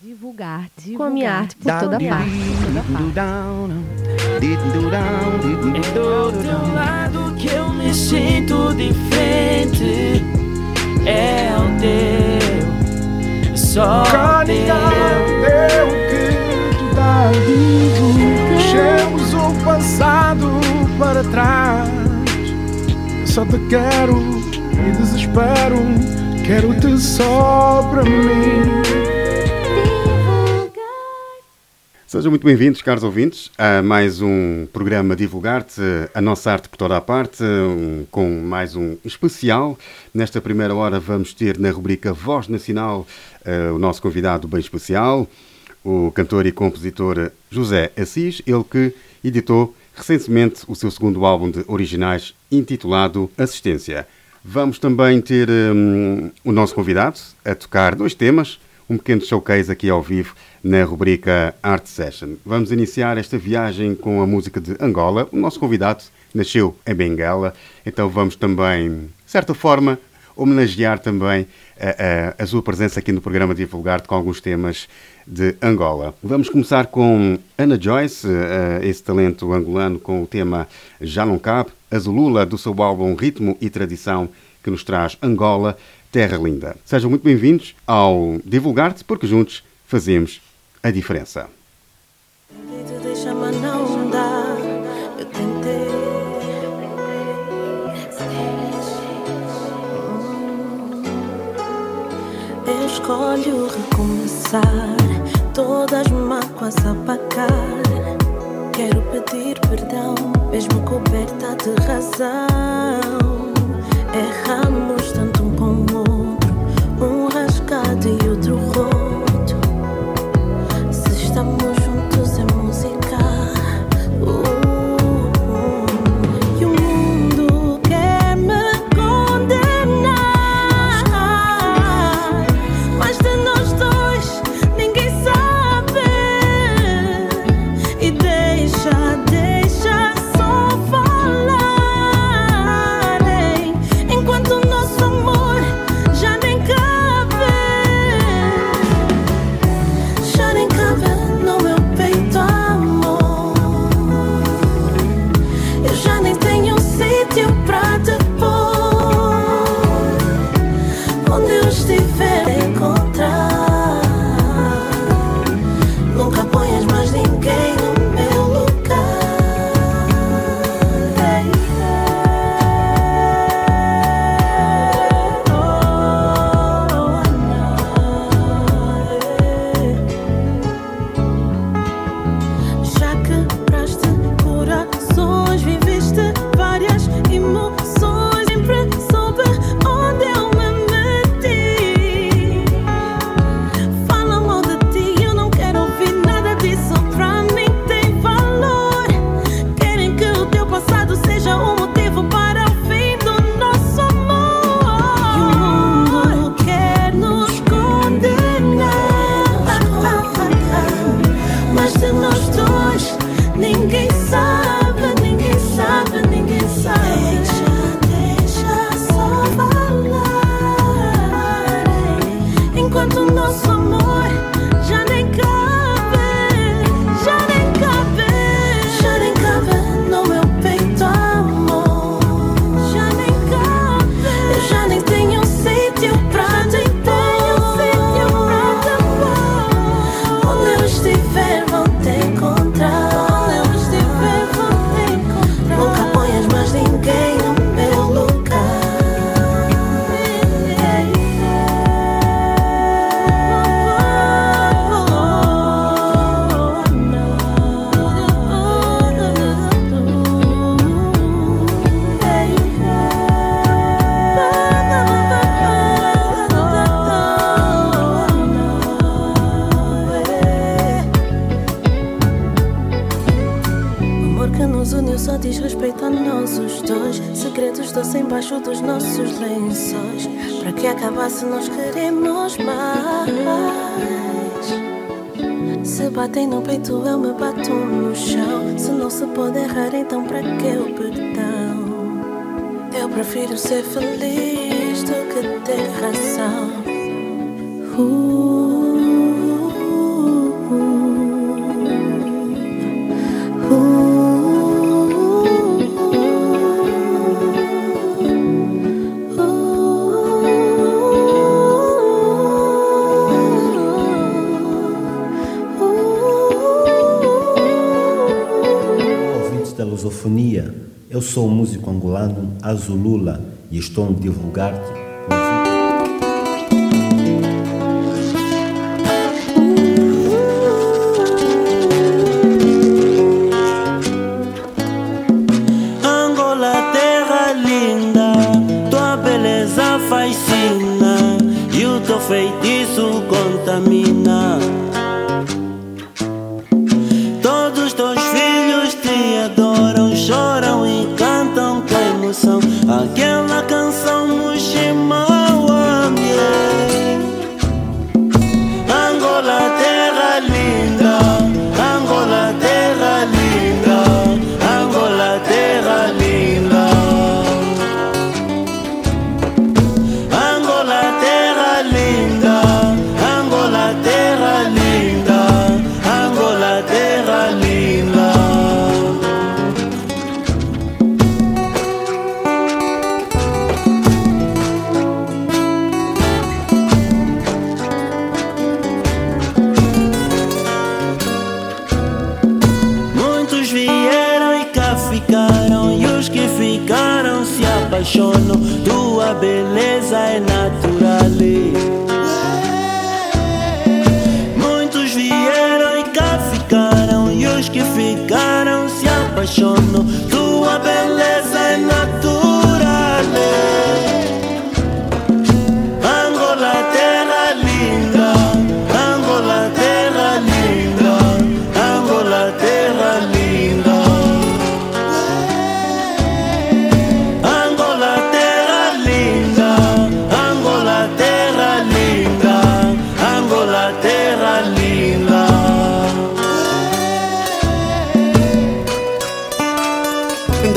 Divulgar, divulgar. Com a minha arte por toda parte. É do teu lado que eu me sinto diferente. É o teu, só o teu. que tu dá Deixemos o passado para trás. Só te quero e desespero. Quero-te só para mim. Sejam muito bem-vindos, caros ouvintes, a mais um programa Divulgar-te, a nossa arte por toda a parte, um, com mais um especial. Nesta primeira hora vamos ter na rubrica Voz Nacional uh, o nosso convidado bem especial, o cantor e compositor José Assis, ele que editou recentemente o seu segundo álbum de originais intitulado Assistência. Vamos também ter um, o nosso convidado a tocar dois temas, um pequeno showcase aqui ao vivo na rubrica Art Session. Vamos iniciar esta viagem com a música de Angola. O nosso convidado nasceu em Benguela, então vamos também, de certa forma, homenagear também a, a, a sua presença aqui no programa Divulgar com alguns temas de Angola. Vamos começar com Ana Joyce, uh, esse talento angolano com o tema Já Não Cabe, a Zulula do seu álbum Ritmo e Tradição, que nos traz Angola, Terra Linda. Sejam muito bem-vindos ao Divulgar-te, porque juntos fazemos a diferença. Eu escolho recomeçar, todas mágoas apagar. Quero pedir perdão, mesmo coberta de razão. Erramos tanto rasgado e outro ser feliz do que ter razão. Uh, uh, uh, Ouvintes da lusofonia, eu sou o músico angolano Azulula e estou a divulgar-te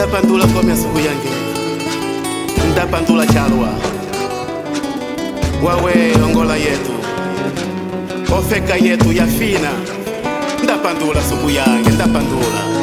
ndapandula komya suku yange ndapandula chalwa. Wawe ongola yetu. Ofeka yetu yafina ndapandula suku yange ndapandula.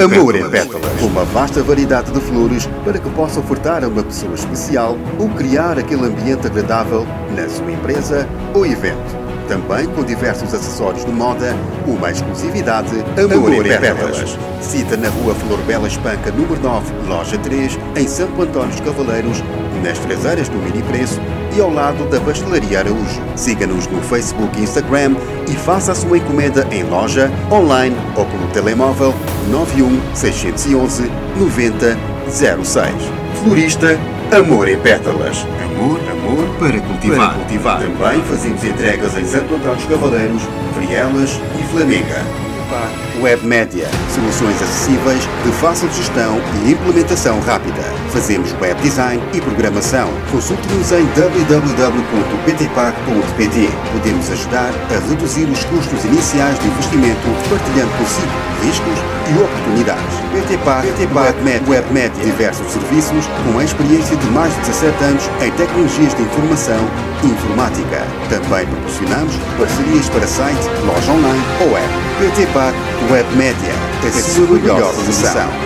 Amor em pétalas. Uma vasta variedade de flores para que possa ofertar a uma pessoa especial ou criar aquele ambiente agradável na sua empresa ou evento. Também com diversos acessórios de moda, uma exclusividade Amor, Amor em Pétalas. Cita na rua Flor Bela Espanca, número 9, loja 3, em Santo Antônio dos Cavaleiros, nas traseiras do Mini Preço e ao lado da Pastelaria Araújo. Siga-nos no Facebook e Instagram e faça a sua encomenda em loja, online ou pelo telemóvel 91 611 9006. Florista Amor em Pétalas. Amor, amor para cultivar. Para cultivar. Também fazemos entregas em Santo Antônio dos Cavaleiros, Frielas e Flamenga. Web Média. Soluções acessíveis, de fácil gestão e implementação rápida. Fazemos web design e programação. Consulte-nos em www.ptpac.pt. Podemos ajudar a reduzir os custos iniciais de investimento, partilhando consigo riscos e oportunidades. PTPAC, PTPAC Web, Web Média. Diversos serviços com a experiência de mais de 17 anos em tecnologias de informação e informática. Também proporcionamos parcerias para site, loja online ou app. PTPAC Web Média. A sua melhor solução. Que falam de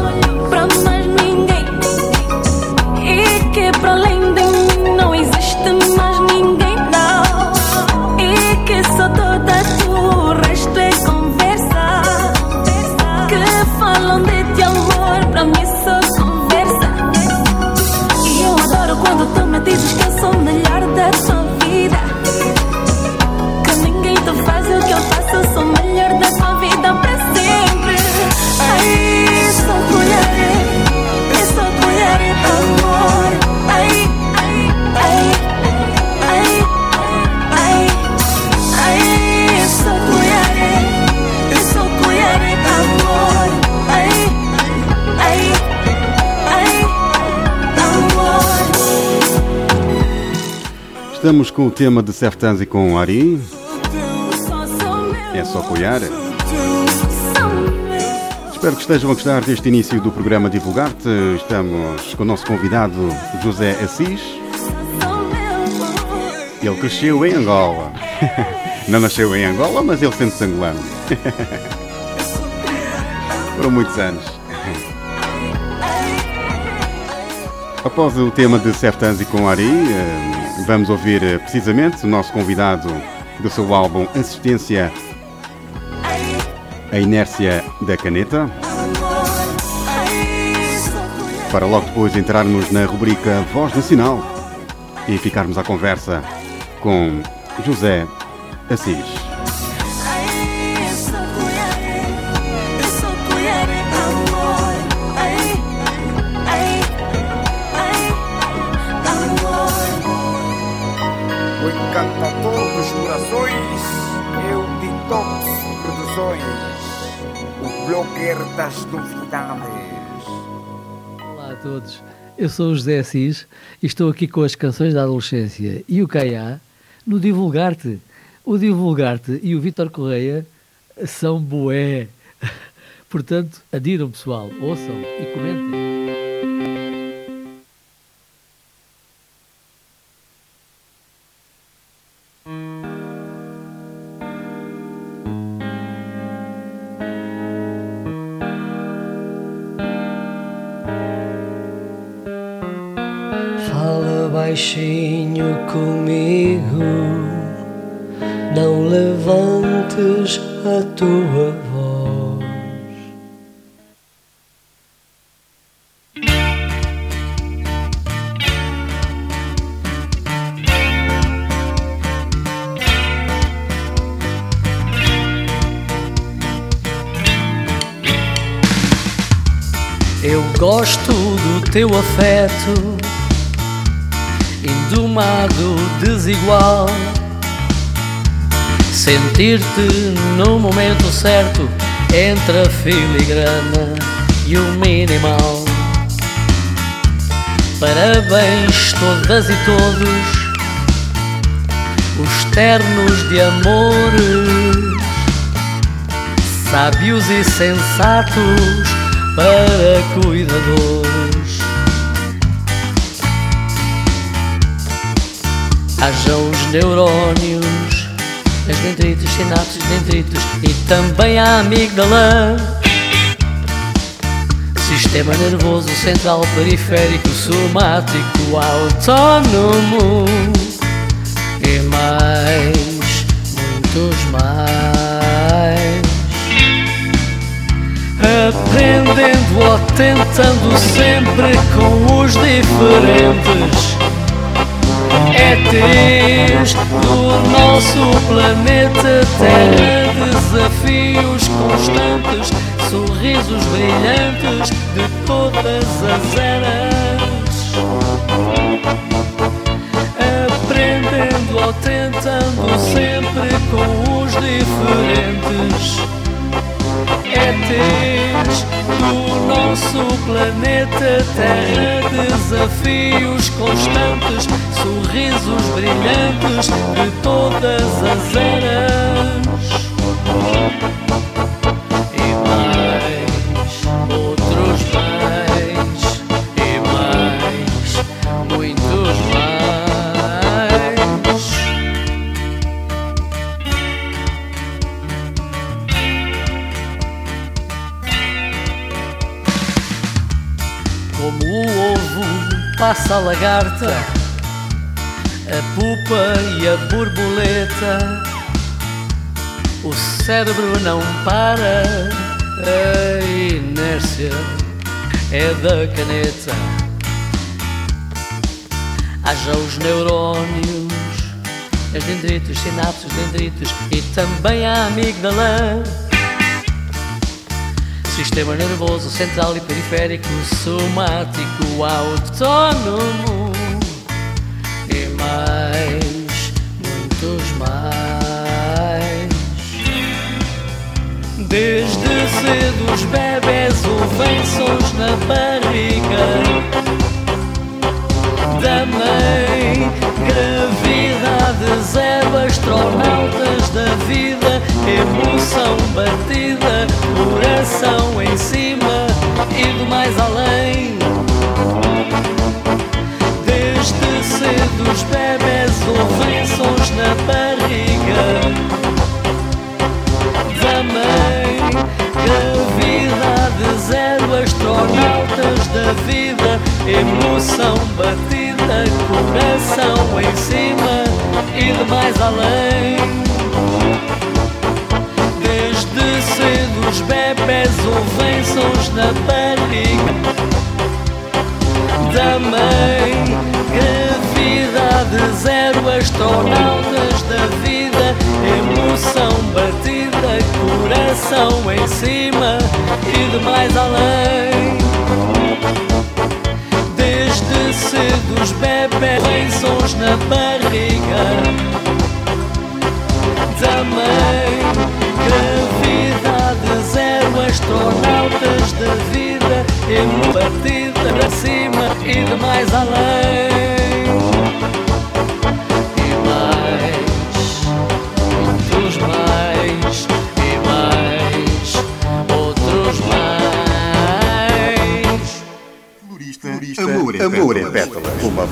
Estamos com o tema de Seftanzi com Ari. É só meu. Espero que estejam a gostar deste início do programa Divulgar-te. Estamos com o nosso convidado José Assis. Ele cresceu em Angola. Não nasceu em Angola, mas ele sente-se angolano. Foram muitos anos. Após o tema de Seftanzi com Ari, eh, vamos ouvir eh, precisamente o nosso convidado do seu álbum Assistência A Inércia da Caneta. Para logo depois entrarmos na rubrica Voz Nacional e ficarmos à conversa com José Assis. Eu sou o José Assis e estou aqui com as canções da adolescência e o Caiá no Divulgar-te. O Divulgar-te e o Vítor Correia são boé. Portanto, adiram pessoal, ouçam e comentem. Afeto indomado, desigual. Sentir-te no momento certo entre a filigrana e o minimal. Parabéns, todas e todos, os ternos de amores, sábios e sensatos para cuidadores. Hajam os neurónios, as dendritas, sinapses, dendritos e também a amígdala. Sistema nervoso central, periférico, somático, autónomo e mais, muitos mais. Aprendendo ou tentando sempre com os diferentes ETs do nosso planeta Terra Desafios constantes, sorrisos brilhantes de todas as eras. Aprendendo ou tentando sempre com os diferentes. ETs do nosso planeta Terra Desafios constantes, sorrisos brilhantes de todas as eras. E mais, outros mais E mais, muitos mais. Como o ovo passa a lagarta, a pupa e a borboleta. O cérebro não para, a inércia é da caneta. Haja os neurónios, as dendritos, sinapses, dendritos e também a amígdala. Sistema nervoso central e periférico, somático, autónomo e mais, muitos mais. Desde cedo os bebés ouvem sons na barriga da mãe. Gravidade zero, astronautas da vida, emoção batida, coração em cima e do mais além. Desde cedo os bebés sons na barriga da mãe. Gravidade zero, astronautas da vida, emoção batida, coração em cima e de mais além. Desde cedo os bebés ouvem sons na barriga da mãe. Gravidade zero, astronautas da vida, emoção batida, coração em cima e de mais além. Desde cedo os bebés sons na barriga da mãe. Gravidade zero, astronautas da vida, emoção batida para cima e de mais além.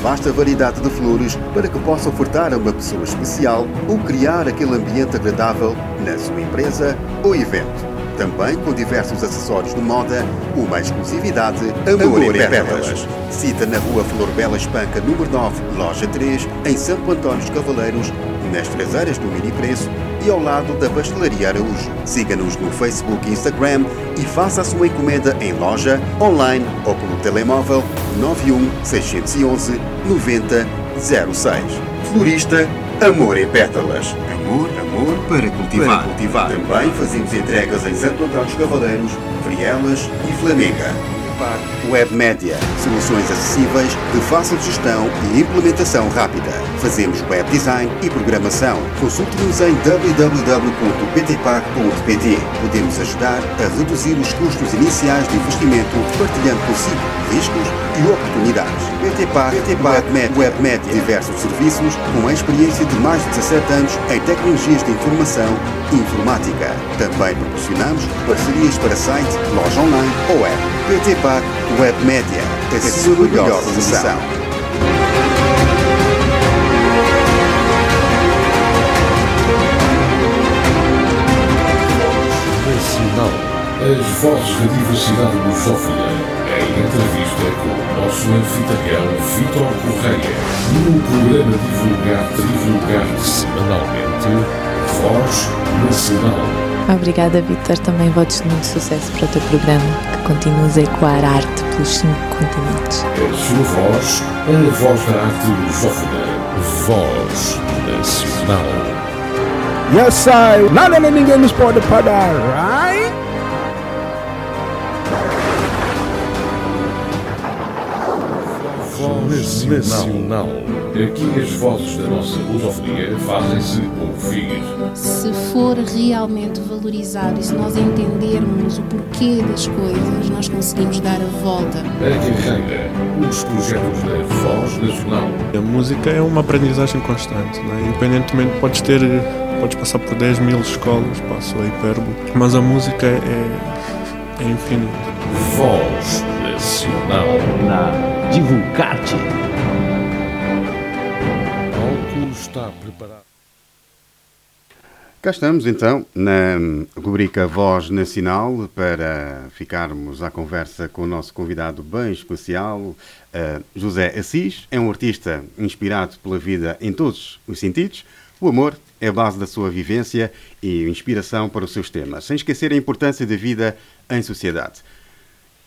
Vasta variedade de flores para que possa ofertar a uma pessoa especial ou criar aquele ambiente agradável na sua empresa ou evento. Também com diversos acessórios de moda, uma exclusividade Amor, Amor em Pétalas. Cita na rua Flor Bela Espanca, número 9, loja 3, em Santo António dos Cavaleiros, nas traseiras do Mini Preço e ao lado da Pastelaria Araújo. Siga-nos no Facebook e Instagram e faça a sua encomenda em loja, online ou pelo telemóvel 91 611 9006. Florista Amor em Pétalas. Amor, amor para cultivar. Para cultivar. Também fazemos entregas em Santo Antônio dos Cavaleiros, Frielas e Flamenga. Web Média. Soluções acessíveis, de fácil gestão e implementação rápida. Fazemos web design e programação. Consulte-nos em www.ptpac.pt. Podemos ajudar a reduzir os custos iniciais de investimento, partilhando consigo riscos e oportunidades. PTPAC, PTPAC Web, Web Média. Diversos serviços com a experiência de mais de 17 anos em tecnologias de informação e informática. Também proporcionamos parcerias para site, loja online ou app. PTPAC Web Média. A sua melhor solução. Nacional. As vozes da diversidade lusófona. Entrevista com o nosso anfitrião Vitor Correia. No programa Divulgar-te, Divulgar-te semanalmente. Voz Nacional. Obrigada, Vitor. Também votos de muito sucesso para o teu programa, que continues a ecoar a arte pelos cinco continentes. A sua voz, a voz da arte lusófona. Voz Nacional. Yes, I. Nada nem ninguém nos pode parar, Nacional. Aqui as vozes da nossa lusofonia fazem-se ouvir. Se for realmente valorizado e se nós entendermos o porquê das coisas, nós conseguimos dar a volta. A carreira, os projetos da Voz Nacional. A música é uma aprendizagem constante, né? independentemente, podes ter, podes passar por 10 mil escolas, passo a hipérbole, mas a música é, é infinita. Voz Nacional. Na Divulgar-te. Está preparado. Cá estamos então na rubrica Voz Nacional para ficarmos à conversa com o nosso convidado bem especial, uh, José Assis. É um artista inspirado pela vida em todos os sentidos. O amor é a base da sua vivência e inspiração para os seus temas, sem esquecer a importância da vida em sociedade.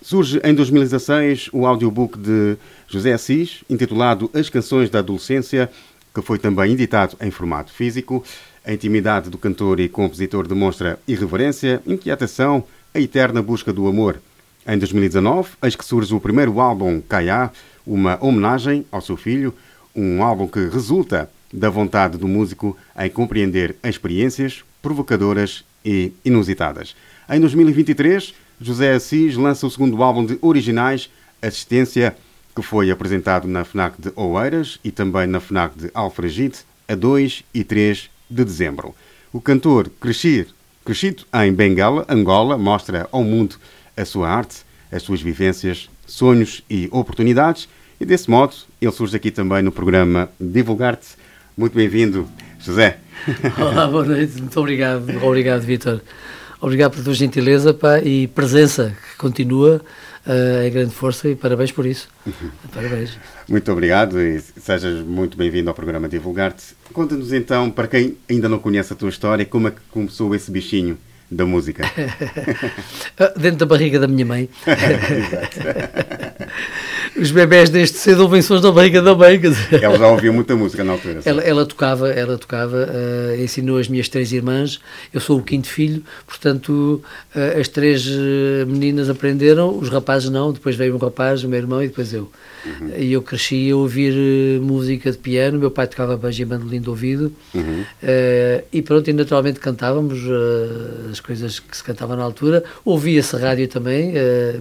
Surge em 2016 o audiobook de José Assis, intitulado As Canções da Adolescência, que foi também editado em formato físico. A intimidade do cantor e compositor demonstra irreverência, inquietação, a eterna busca do amor. Em 2019, eis que surge o primeiro álbum Caiá, uma homenagem ao seu filho, um álbum que resulta da vontade do músico em compreender experiências provocadoras e inusitadas. Em 2023, José Assis lança o segundo álbum de originais, Assistência, que foi apresentado na FNAC de Oeiras e também na FNAC de Alfragide, a 2 e 3 de dezembro. O cantor crescido, crescido em Bengala, Angola, mostra ao mundo a sua arte, as suas vivências, sonhos e oportunidades e desse modo ele surge aqui também no programa Divulgar-te. Muito bem-vindo, José. Olá, boa noite. Muito obrigado, obrigado, Vitor. Obrigado pela tua gentileza pá, e presença que continua uh, em grande força e parabéns por isso. Parabéns. Muito obrigado e sejas muito bem-vindo ao programa Divulgar-te. Conta-nos então, para quem ainda não conhece a tua história, como é que começou esse bichinho da música? Dentro da barriga da minha mãe. Os bebés deste cedo ouvem sons da barriga da mãe. Ela já ouvia muita música na altura. Ela, ela, tocava, ela tocava, uh, ensinou as minhas três irmãs. Eu sou o quinto filho, portanto, uh, as três meninas aprenderam, os rapazes não. Depois veio um rapaz, o meu irmão e depois eu. Uhum. E eu cresci a ouvir música de piano. Meu pai tocava banjo e bandolim de ouvido. Uhum. Uh, e pronto, e naturalmente cantávamos as coisas que se cantavam na altura. Ouvia-se rádio também,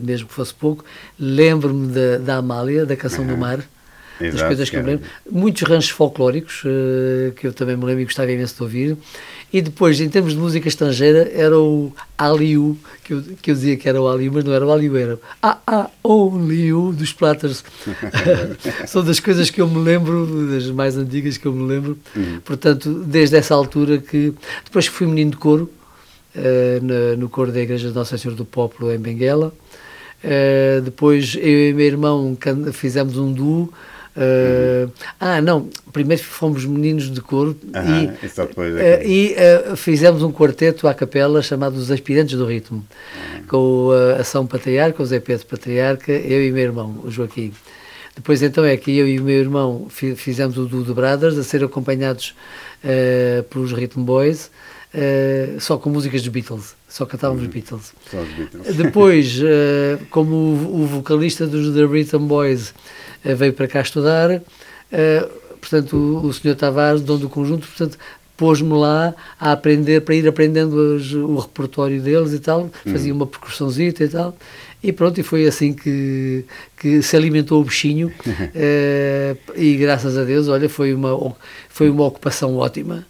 mesmo que fosse pouco. Lembro-me da, da Amália, da Canção uhum. do Mar. Exato, das coisas que eu me lembro. Muitos ranchos folclóricos, uh, que eu também me lembro e gostava imenso de ouvir. E depois, em termos de música estrangeira, era o Aliu, que eu, que eu dizia que era o Aliu, mas não era o Aliu, era a a o Liu dos Platters. São das coisas que eu me lembro, das mais antigas que eu me lembro. Uhum. Portanto, desde essa altura que. Depois que fui menino de coro, uh, no, no coro da Igreja de Nossa Senhora do Popolo, em Benguela. Uh, depois eu e meu irmão fizemos um duo. Uh, uhum. Ah, não, primeiro fomos meninos de coro uhum, e, uh, e fizemos um quarteto à capela chamado Os Aspirantes do Ritmo, uhum. com a São Patriarca, o Zé Pedro Patriarca, eu e meu irmão, o Joaquim. Depois então é que eu e o meu irmão fizemos o duo de Brothers, a ser acompanhados pelos Rhythm Boys, só com músicas dos Beatles só cantávamos uhum. Beatles. Só Beatles. Depois, uh, como o, o, vocalista dos The Rhythm Boys uh, veio para cá estudar, uh, portanto, o, o Sr. Tavares, dono do conjunto, portanto, pôs-me lá a aprender, para ir aprendendo o repertório deles e tal, fazia uhum. uma percussãozita e tal, e pronto, e foi assim que, que se alimentou o bichinho, e graças a Deus, olha, foi uma, foi uma ocupação ótima,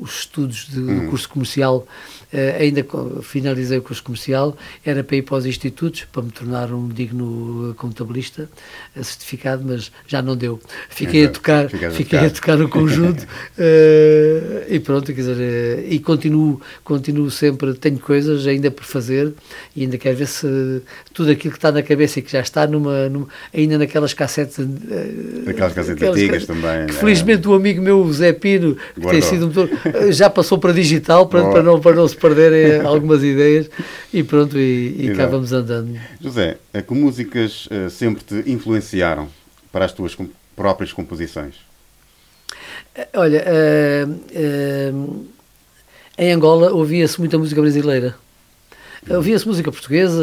os estudos de, do curso comercial, ainda finalizei o curso comercial, era para ir para os institutos, para me tornar um digno contabilista uh, certificado, mas já não deu. Fiquei então, a tocar, fiquei a tocar no conjunto e pronto, quer dizer, e continuo, continuo sempre, tenho coisas ainda por fazer e ainda quero ver se tudo aquilo que está na cabeça e que já está numa, numa ainda naquelas cassetes, naquelas cassetes antigas também. Que, felizmente o amigo meu, Zé Pino, que tem sido um motor, já passou para digital para, para, não, para não se perderem algumas ideias e pronto, e, e cá vamos andando. José, é que músicas uh, sempre te influenciaram para as tuas próprias composições? Eh, olha, uh, uh, em Angola ouvia-se muita música brasileira. Ouvia-se música portuguesa,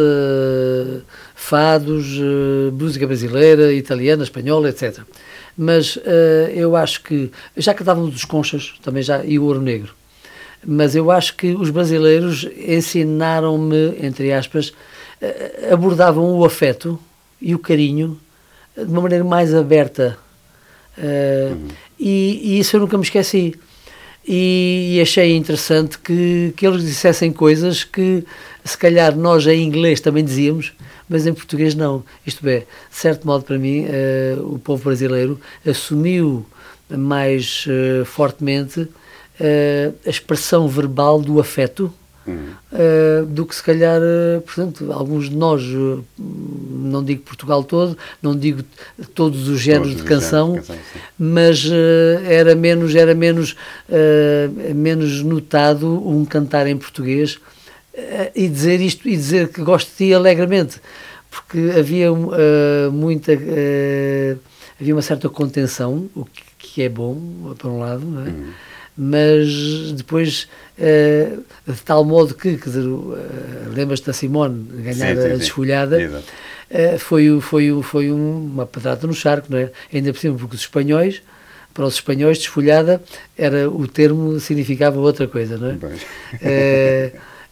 fados, música brasileira, italiana, espanhola, etc mas uh, eu acho que, já cantávamos dos conchas também já, e o ouro negro, mas eu acho que os brasileiros ensinaram-me, entre aspas, uh, abordavam o afeto e o carinho de uma maneira mais aberta. Uh, uhum. e, e, isso eu nunca me esqueci. E, e, achei interessante que, que eles dissessem coisas que, se calhar, nós em inglês também dizíamos, mas em português não. Isto é, de certo modo para mim, uh, o povo brasileiro assumiu mais uh, fortemente uh, a expressão verbal do afeto uhum. do que se calhar, portanto, alguns de nós, não digo Portugal todo, não digo todos os géneros todos de canção, canção mas era menos, era menos, menos notado um cantar em português uh, e dizer isto e dizer que gosto de ti alegremente, porque havia uh, muita uh, havia uma certa contenção, o que, que, é bom por um lado, não é? Uhum. Mas depois de tal modo que, quer dizer, lembras-te da Simone ganhar a desfolhada. foi, foi, foi uma patrata no charco, não é? Ainda por cima, porque os espanhóis para os espanhóis, desfolhada era o termo significava outra coisa, não é?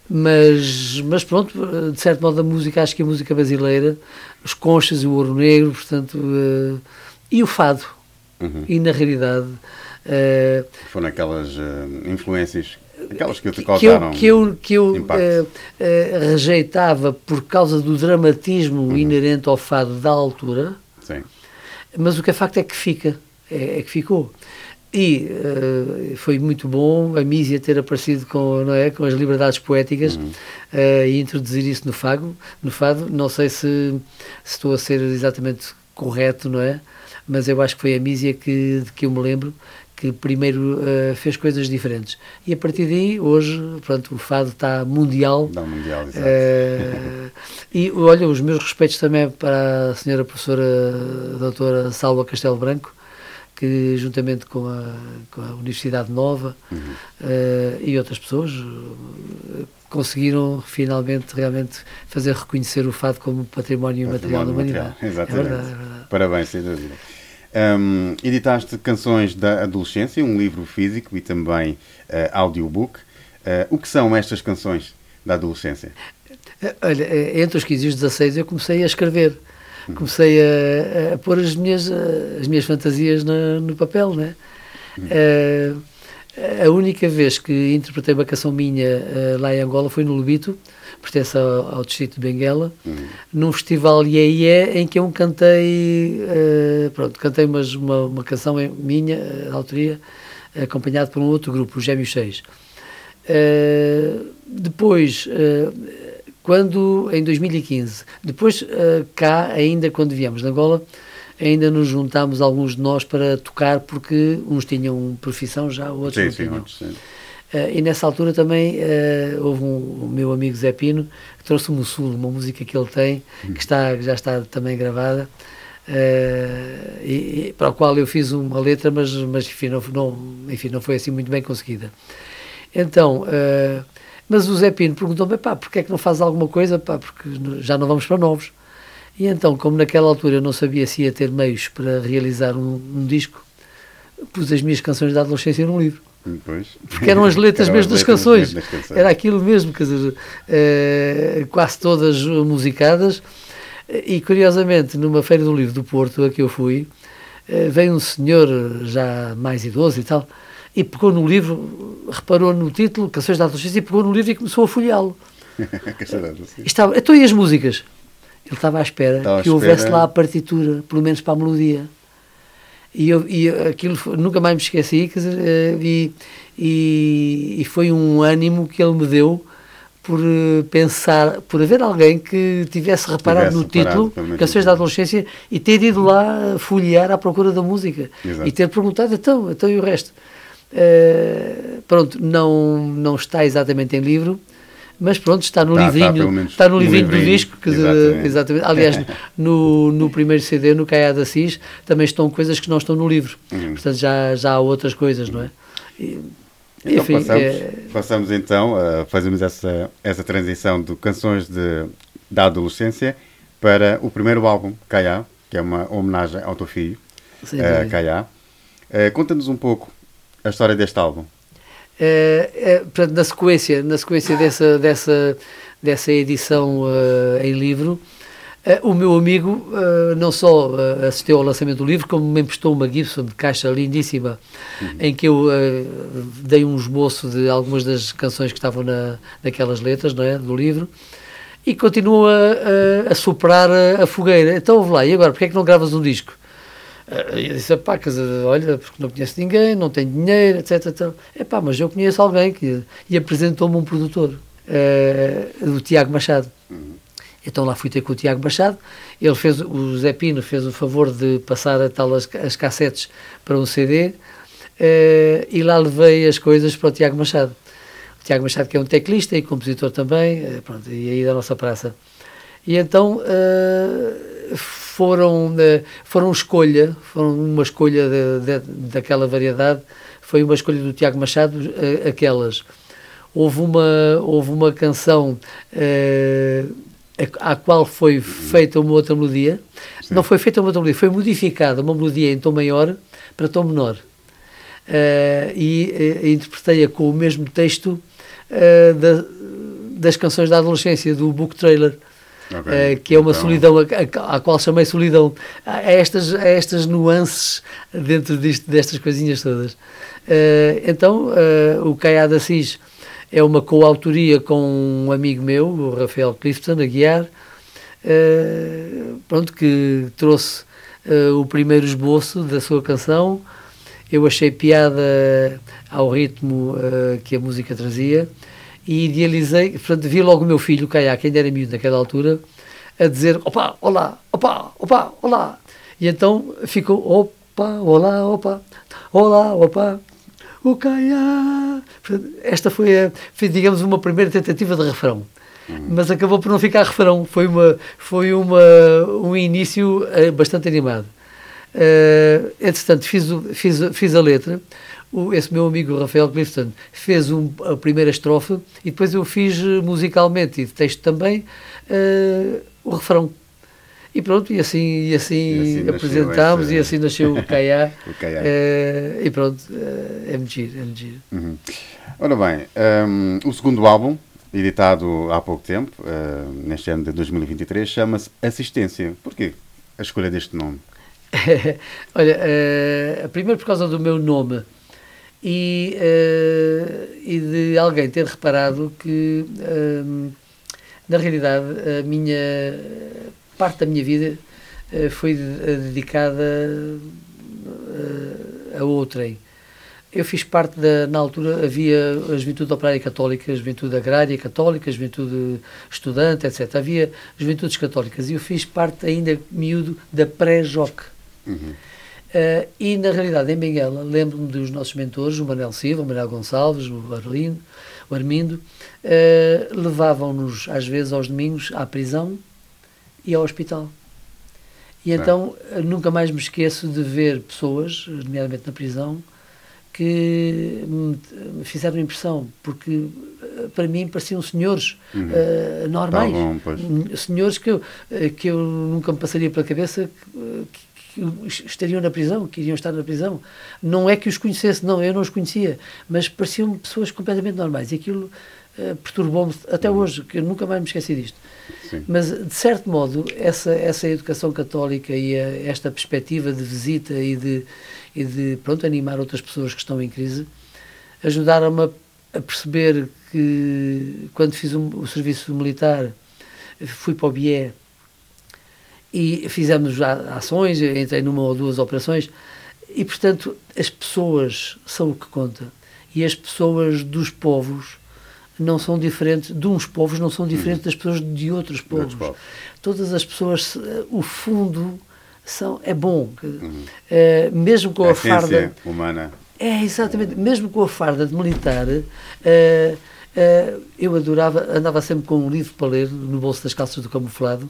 mas, mas pronto, de certo modo a música, acho que a música brasileira, os conchas e o ouro negro, portanto, e o fado. Uhum. E na realidade. Uh, Foram aquelas uh, influências aquelas que te causaram que eu, que eu, que eu uh, rejeitava por causa do dramatismo uhum. inerente ao fado da altura, Sim. mas o que é facto é que fica é, é que ficou. E uh, foi muito bom a Mísia ter aparecido com, não é, com as liberdades poéticas uhum. uh, e introduzir isso no fado, no fado. Não sei se, se, estou a ser exatamente correto, não é? Mas eu acho que foi a Mísia que, de que eu me lembro que primeiro uh, fez coisas diferentes. E a partir daí, hoje, pronto, o fado está mundial. Está mundial, exato. e olha, os meus respeitos também para a senhora professora doutora Salva Castelo Branco, que juntamente com a, com a Universidade Nova uhum. uh, e outras pessoas uh, conseguiram finalmente realmente fazer reconhecer o fado como património, património material da humanidade. Exatamente. É verdade, é verdade. Parabéns, sem dúvida. Um, editaste Canções da Adolescência, um livro físico e também uh, audiobook. Uh, o que são estas canções da adolescência? Olha, entre os 15 e os 16 eu comecei a escrever comecei a, a, pôr as minhas, as minhas fantasias no, no papel, né? Uh, a única vez que interpretei uma canção minha lá em Angola foi no Lubito, pertence ao, ao distrito de Benguela, uhum. num festival Iê em que eu cantei, uh, pronto, cantei umas, uma, uma canção minha, uh, autoria, acompanhado por um outro grupo, o Gêmeos 6. depois quando em 2015. Depois, uh, cá, ainda quando viemos de Angola, ainda nos juntámos alguns de nós para tocar, porque uns tinham profissão já, outros sim, não sim, tinham. Sim. Uh, e nessa altura também uh, houve um, o meu amigo Zé Pino que trouxe-me o Sul, uma música que ele tem, que, está, que já está também gravada, uh, e, e, para a qual eu fiz uma letra, mas, mas enfim, não, não, enfim, não foi assim muito bem conseguida. Então, mas o Zé Pino perguntou-me, pá, porquê é que não faz alguma coisa? Pá, porque já não vamos para novos. E então, como naquela altura eu não sabia se ia ter meios para realizar um, um disco, pus as minhas canções da adolescência num livro. Pois. Porque eram as letras mesmo das canções. das canções. Era aquilo mesmo, quer dizer, eh, quase todas musicadas. E curiosamente, numa feira do livro do Porto, a que eu fui, eh, veio um senhor já mais idoso e tal, e pegou no livro, reparou no título, Canções da Adolescência, e pegou no livro e começou a folheá-lo. estava, então e as músicas? Ele estava à espera estava que espera... houvesse lá a partitura, pelo menos para a melodia. E, eu, e aquilo nunca mais me esqueci, quer dizer, eh, e, e, e foi um ânimo que ele me deu por eh, pensar, por haver alguém que tivesse reparado tivesse no título, Canções da Adolescência, e ter ido lá folhear à procura da música. Exato. E ter perguntado, então, então e o resto? Uh, pronto, não, não está exatamente em livro, mas pronto, está no está, livrinho, está, está no, livrinho, livrinho, do disco, que, exatamente. exatamente. Aliás, no, no primeiro CD, no Caia da Assis, também estão coisas que não estão no livro. Uhum. Portanto, já, já há outras coisas, não é? E, então, enfim, passamos, é... passamos então a fazermos essa, essa transição de canções de, da adolescência para o primeiro álbum, Caia, que é uma homenagem ao teu filho, uh, Caia. Uh, Conta-nos um pouco a história deste álbum? É, é, portanto, na sequência, na sequência dessa, dessa, dessa edição uh, em livro, o meu amigo não só assistiu ao lançamento do livro, como me emprestou uma Gibson de caixa lindíssima, uhum. em que eu dei um esboço de algumas das canções que estavam na, naquelas letras não é, do livro, e continua a, a, a soprar a, a, fogueira. Então, ouve lá, e agora, porquê é que não gravas um disco? E eu disse, pá, olha, porque não conheço ninguém, não tenho dinheiro, etc. etc. Epá, mas eu conheço alguém que... E apresentou-me um produtor, uh, o Tiago Machado. Uhum. Então lá fui ter com o Tiago Machado, ele fez, o Zé Pino fez o favor de passar a tal as, as cassetes para um CD uh, e lá levei as coisas para o Tiago Machado. Tiago Machado, que é um teclista e compositor também, uh, pronto, e aí da nossa praça. E então foram, foram escolha, foram uma escolha de, de, daquela variedade, foi uma escolha do Tiago Machado, aquelas. Houve uma, houve uma canção à qual foi feita uma outra melodia. Sim. Não foi feita uma outra melodia, foi modificada uma melodia em tom maior para tom menor. Uh, e uh, interpretei-a com o mesmo texto uh, da, das canções da adolescência, do book trailer. Okay. que é uma então... solidão à qual chamei solidão. Há estas, há estas nuances dentro disto, destas coisinhas todas. então, o Caiá da Assis é uma coautoria com um amigo meu, o Rafael Clifton Aguiar, pronto, que trouxe o primeiro esboço da sua canção. Eu achei piada ao ritmo que a música trazia e idealizei, portanto, vi logo o meu filho, o Caiá, que ainda era miúdo naquela altura, a dizer: opa, olá, opa, opa, olá. E então ficou: opa, olá, opa, olá, opa, o Caiá. Esta foi, a, foi, digamos, uma primeira tentativa de refrão. Uhum. Mas acabou por não ficar refrão. Foi, uma, foi uma, um início uh, bastante animado. Uh, entretanto, fiz, fiz, fiz a letra. O, esse meu amigo Rafael Clifton fez um, a primeira estrofe e depois eu fiz musicalmente e de texto também uh, o refrão. E pronto, e assim, e assim, e assim apresentámos e assim nasceu o Caiá. o Caiá. Uh, e pronto, uh, é mentira, é mentira. Uhum. Ora bem, um, o segundo álbum, editado há pouco tempo, uh, neste ano de 2023, chama-se Assistência. Porquê a escolha deste nome? Olha, uh, primeiro por causa do meu nome e, e de alguém ter reparado que, na realidade, a minha parte da minha vida uh, foi dedicada uh, a outrem. Eu fiz parte da, na altura havia a juventude operária católica, a juventude agrária católica, a juventude estudante, etc. Havia juventudes católicas e eu fiz parte ainda miúdo da pré-JOC. Uhum. Uh, e na realidade em Benguela lembro-me dos nossos mentores, o Manuel Silva, o Manuel Gonçalves, o Arlindo, o Armindo, uh, levavam-nos às vezes aos domingos à prisão e ao hospital. E então nunca mais me esqueço de ver pessoas, nomeadamente na prisão, que me fizeram impressão, porque eh, para mim pareciam senhores uhum. uh, normais. Tá bom, senhores que eu, eh, que eu nunca me passaria pela cabeça que, estariam na prisão, que iriam estar na prisão. Não é que os conhecesse, não, eu não os conhecia, mas pareciam pessoas completamente normais. E aquilo uh, perturbou-me até uhum. hoje, que eu nunca mais me esqueci disto. Sim. Mas, de certo modo, essa, essa educação católica e a, esta perspectiva de visita e de, e de pronto, animar outras pessoas que estão em crise ajudaram-me a, a, perceber que, quando fiz um, o serviço militar, fui para o BIE e fizemos ações, entrei numa ou duas operações, e, portanto, as pessoas são o que conta. E as pessoas dos povos não são diferentes, de uns povos não são diferentes das pessoas de outros povos. povos. Todas as pessoas, eh, o fundo são, é bom. Uhum. Uh, mesmo com a, a farda. humana. É, exatamente. Mesmo com a farda de militar, uh, uh, eu adorava, andava sempre com um livro para ler no bolso das calças do camuflado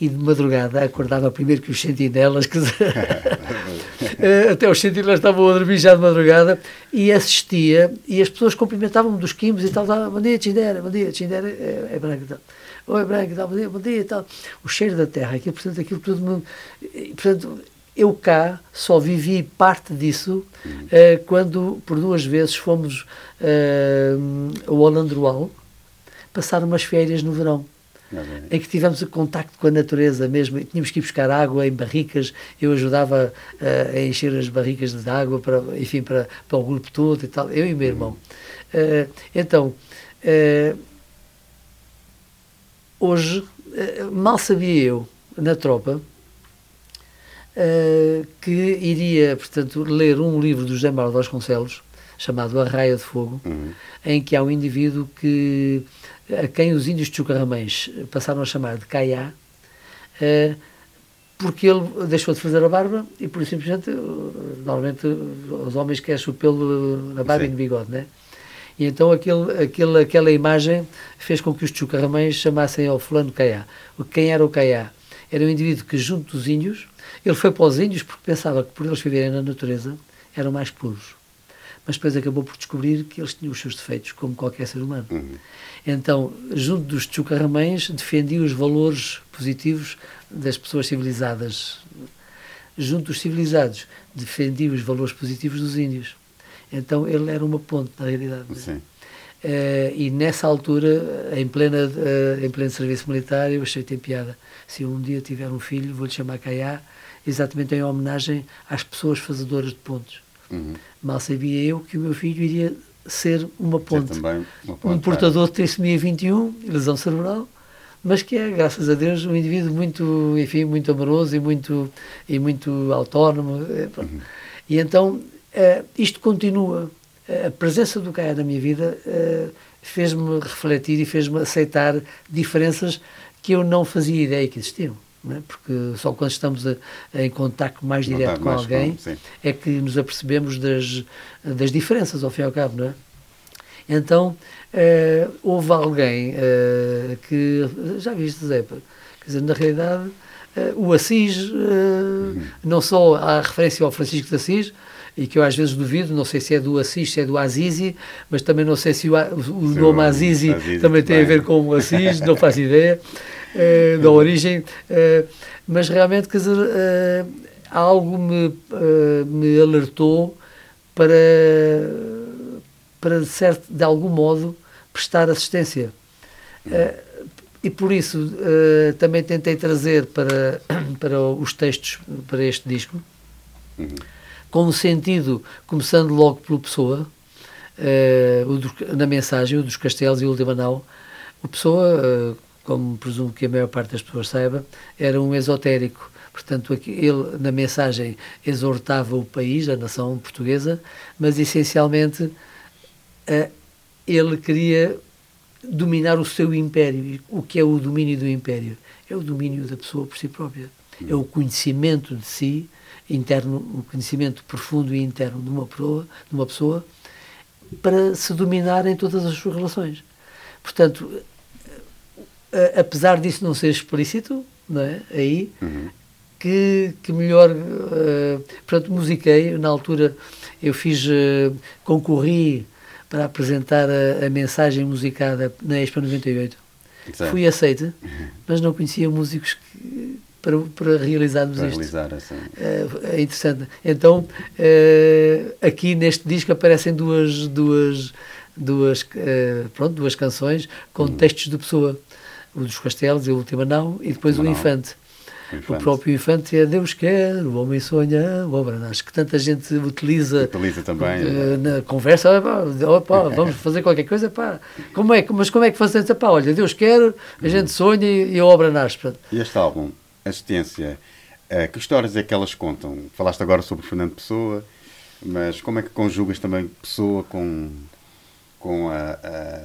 e de madrugada acordava primeiro que os sentinelas, que eh, até os sentinelas estavam a dormir já de madrugada, e assistia, e as pessoas cumprimentavam-me dos quimbos e tal, tal bom dia, Tindera, bom dia, Tindera é, é branco tal. Oi, branco, tal, bom dia, bom dia tal. O cheiro da terra, aquilo, portanto, aquilo tudo, portanto, eu cá só vivi parte disso uh, quando, por duas vezes, fomos uh, ao Holandroal passar umas férias no verão em que tivemos o contacto com a natureza mesmo, tínhamos que ir buscar água em barricas, eu ajudava uh, a encher as barricas de água para, enfim, para, para o grupo todo e tal, eu e o meu irmão. Uh, então, uh, hoje, mal sabia eu, na tropa, que iria, portanto, ler um livro do José Mauro Vasconcelos, chamado A Raia de Fogo, uhum. em que há um indivíduo que a quem os índios Chucarramães passaram a chamar de Caiá, uh, porque ele deixou de fazer a barba e, por simplesmente, normalmente os homens querem o pelo na barba Sim. e no bigode, né? E então aquele, aquele, aquela imagem fez com que os chucarramães chamassem ao fulano Caiá. Quem era o Caiá? Era um indivíduo que, junto dos índios, ele foi para os índios porque pensava que por eles viverem na natureza eram mais puros. Mas depois acabou por descobrir que eles tinham os seus defeitos, como qualquer ser humano. Uhum. Então, junto dos chucarramães, defendia os valores positivos das pessoas civilizadas. Junto dos civilizados, defendia os valores positivos dos índios. Então, ele era uma ponte, na realidade. Sim. Uh, e nessa altura, em, plena, uh, em pleno serviço militar, eu achei tem piada. Se eu um dia tiver um filho, vou-lhe chamar Caiá, exatamente em homenagem às pessoas fazedoras de pontos. Uhum. Mal sabia eu que o meu filho iria ser uma ponte. uma ponte um portador de trissomia 21, lesão cerebral, mas que é, graças a Deus, um indivíduo muito, enfim, muito amoroso e muito, e muito autónomo. é, pronto. E então, eh, isto continua. A presença do Caia na minha vida eh, fez-me refletir e fez-me aceitar diferenças que eu não fazia ideia que existiam. É? Porque só quando estamos a- em contacto mais direto com mais alguém com- é que nos apercebemos das, das diferenças, ao fim e ao cabo, não é? Então, eh, houve alguém eh, que, já viste, Zé, quer dizer, na realidade, eh, o Assis, eh, não só há referência ao Francisco de Assis, e que eu às vezes duvido, não sei se é do Assis, se é do Azizi, mas também não sei se o, A- o nome Azizi, Azizi também tem a ver com o Assis, não faço ideia eh, da origem, eh, mas realmente, quer dizer, eh, algo me, me alertou para, para de, certo, de algum modo, prestar assistência. E por isso também tentei trazer para, para os textos, para este disco, com um sentido, começando logo pelo Pessoa, eh, o dos- na mensagem, o dos castelos e o última nau. O Pessoa, eh, como presumo que a maior parte das pessoas saiba, era um esotérico. Portanto, ele, na mensagem, exortava o país, a nação portuguesa, mas essencialmente ele queria dominar o seu império. O que é o domínio do império? É o domínio da pessoa por si própria. É o conhecimento de si, interno, o conhecimento profundo e interno de uma pessoa, de uma pessoa para se dominar em todas as suas relações. Portanto, a- apesar disso não ser explícito, não é? Aí, que, que melhor. eh, portanto, musiquei. Na altura, eu fiz. eh, concorri para apresentar a, a mensagem musicada na Expo 98. Certo. Fui aceite, mas não conhecia músicos que- para, para realizarmos Para isto. realizar essa. É, é interessante. Então, eh, aqui neste disco aparecem duas, duas, duas, eh, pronto, duas canções com textos de pessoa. O dos Castelos e o Última Não, e depois o. Infante. O O Infante. próprio Infante é Deus quer, o homem sonha, o obra nasce, que tanta gente utiliza, Utiliza também. eh, na conversa, "Olha, pá, olha, pá, vamos fazer qualquer coisa, pá. Como é, mas como é que fazemos? Pá, olha, Deus quer, a gente sonha e, e a obra nasce. E este álbum, Assistência, eh, que histórias é que elas contam? Falaste agora sobre Fernando Pessoa, mas como é que conjugas também Pessoa com, com a, a,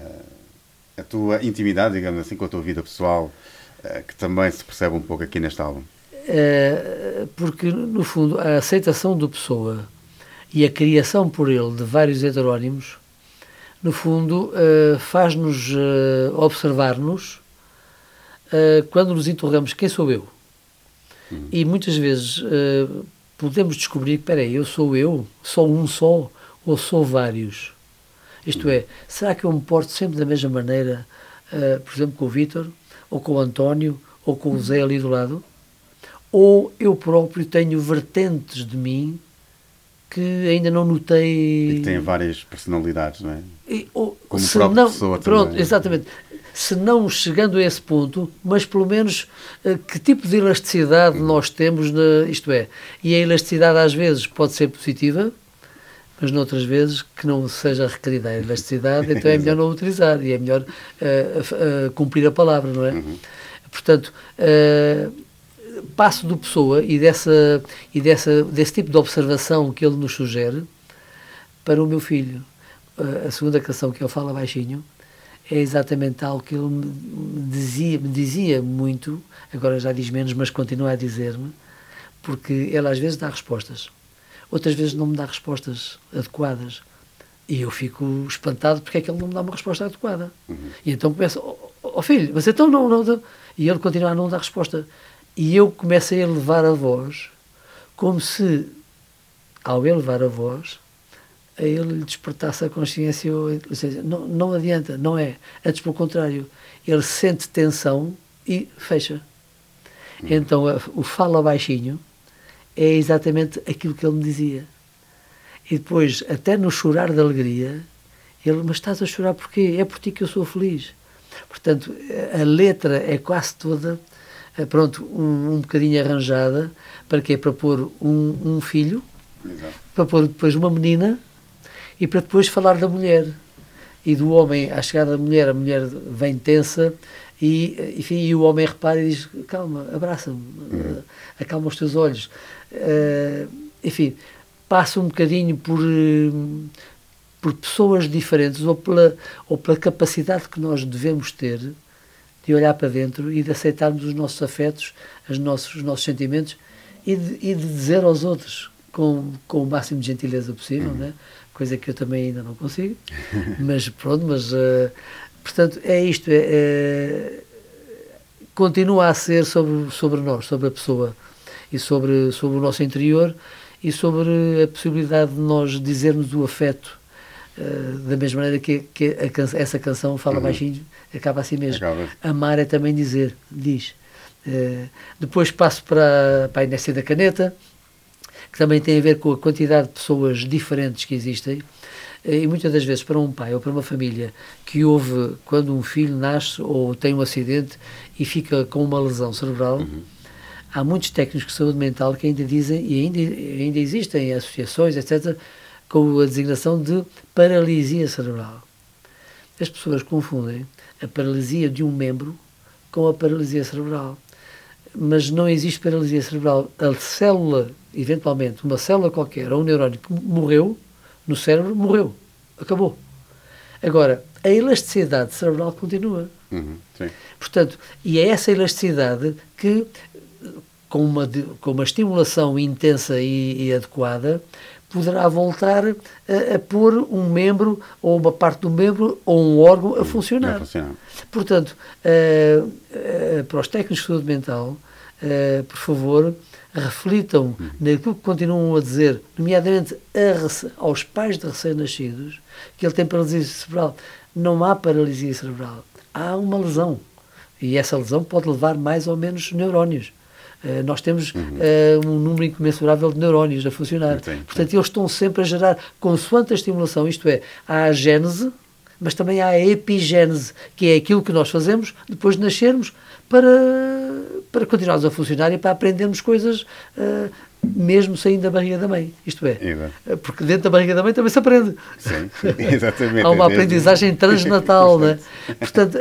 a tua intimidade, digamos assim, com a tua vida pessoal, eh, que também se percebe um pouco aqui neste álbum? Eh, porque, no fundo, a aceitação do Pessoa e a criação por ele de vários heterónimos, no fundo, eh, faz-nos eh, observar-nos quando nos interrogamos quem sou eu. E muitas vezes podemos descobrir que, espera aí, eu sou eu, sou um só, ou sou vários. Isto é, será que eu me porto sempre da mesma maneira, eh, por exemplo, com o Vítor, ou com o António, ou com o Zé ali do lado? Ou eu próprio tenho vertentes de mim que ainda não notei. E que tem várias personalidades, não é? E, ou, Como se não, pessoa pronto, também. exatamente. Se não chegando a esse ponto, mas pelo menos eh, que tipo de elasticidade nós temos, na, isto é, e a elasticidade às vezes pode ser positiva, mas noutras vezes que não seja requerida a elasticidade, então é melhor não utilizar e é melhor f- eh, cumprir a palavra, não é? Portanto, eh, passo do Pessoa e, dessa, e dessa, desse tipo de observação que ele nos sugere para o meu filho. A segunda canção que ele fala baixinho é exatamente algo que ele me me dizia, me dizia muito, agora já diz menos, mas continua a dizer-me, porque ele às vezes dá respostas, outras vezes não me dá respostas adequadas, E eu fico espantado porque é que ele não me dá uma resposta adequada. E então começo, ó oh, filho, mas então não, não. E ele continua a não dar resposta. E eu começo a elevar a voz, como se, ao elevar a voz, a ele lhe despertasse a consciência. Ou, seja, não, não adianta, não é. Antes, pelo contrário, ele sente tensão e fecha. Então, o fala baixinho é exatamente aquilo que ele me dizia. E depois, até no chorar de alegria, ele, mas estás a chorar porquê? É por ti que eu sou feliz. Portanto, a letra é quase toda, eh, pronto, um, um bocadinho arranjada, para quê? Para pôr um, um filho, Exato. para pôr depois uma menina e para depois falar da mulher. E do homem, à chegada da mulher, a mulher vem tensa e, enfim, e o homem repara e diz, calma, abraça-me, uhum. acalma os teus olhos. Uh, enfim, passa um bocadinho por, por pessoas diferentes ou pela, ou pela capacidade que nós devemos ter de olhar para dentro e de aceitarmos os nossos afetos, os nossos, os nossos sentimentos e de, e de dizer aos outros com, com o máximo de gentileza possível, uhum. né? coisa que eu também ainda não consigo, mas pronto, mas uh, portanto é isto, é, é, continua a ser sobre, sobre nós, sobre a pessoa e sobre, sobre o nosso interior e sobre a possibilidade de nós dizermos o afeto uh, da mesma maneira que, que a, essa canção fala uhum. baixinho, acaba assim mesmo. Acaba. Amar é também dizer, diz. Uh, depois passo para, para a Inéssia da Caneta, que também tem a ver com a quantidade de pessoas diferentes que existem. Uh, e muitas das vezes para um pai ou para uma família que houve quando um filho nasce ou tem um acidente e fica com uma lesão cerebral, uhum há muitos técnicos de saúde mental que ainda dizem, e ainda, ainda existem associações, etc., com a designação de paralisia cerebral. As pessoas confundem a paralisia de um membro com a paralisia cerebral. Mas não existe paralisia cerebral. A célula, eventualmente, uma célula qualquer, ou um neurónio que morreu no cérebro, morreu. Acabou. Agora, a elasticidade cerebral continua. Uhum, Portanto, e é essa elasticidade que com uma, com uma estimulação intensa e, e adequada, poderá voltar a, a, pôr um membro ou uma parte do membro ou um órgão a funcionar. A funcionar. Portanto, uh, uh, para os técnicos de saúde mental, uh, por favor, reflitam hum. naquilo que continuam a dizer, nomeadamente a, aos pais de recém-nascidos, que ele tem paralisia cerebral. Não há paralisia cerebral, há uma lesão. E essa lesão pode levar mais ou menos neurónios. Uh, nós temos uhum. uh, um número incomensurável de neurónios a funcionar. Entendi. Portanto, eles estão sempre a gerar, consoante a estimulação, isto é, há a gênese, mas também há a epigênese, que é aquilo que nós fazemos depois de nascermos para, para continuarmos a funcionar e para aprendermos coisas uh, mesmo saindo da barriga da mãe. Isto é, Exato. porque dentro da barriga da mãe também se aprende. Sim, exatamente. há uma aprendizagem transnatal, né? Portanto,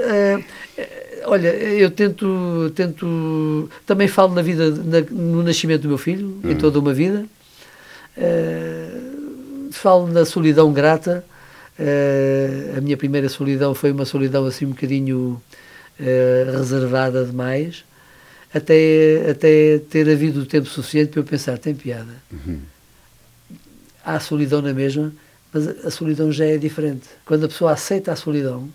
Olha, eu tento, tento também falo na vida, na, no nascimento do meu filho, em hum. toda uma vida. Uh, falo na solidão grata. Uh, a minha primeira solidão foi uma solidão assim um bocadinho uh, reservada demais, até, até ter havido o tempo suficiente para eu pensar, tem piada. Uhum. Há solidão na mesma, mas a solidão já é diferente. Quando a pessoa aceita a solidão,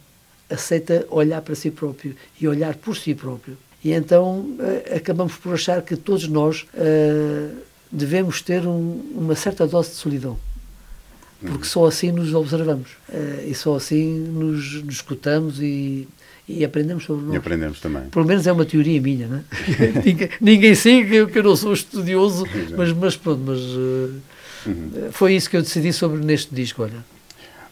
aceita olhar para si próprio e olhar por si próprio. E então uh, acabamos por achar que todos nós uh, devemos ter um, uma certa dose de solidão. Porque só assim nos observamos uh, e só assim nos, nos escutamos e, e aprendemos sobre nós. E aprendemos também. Pelo menos é uma teoria minha, não é? ninguém, ninguém eu, que eu não sou estudioso, mas, mas pronto, mas uh, uhum. foi isso que eu decidi sobre neste disco, olha.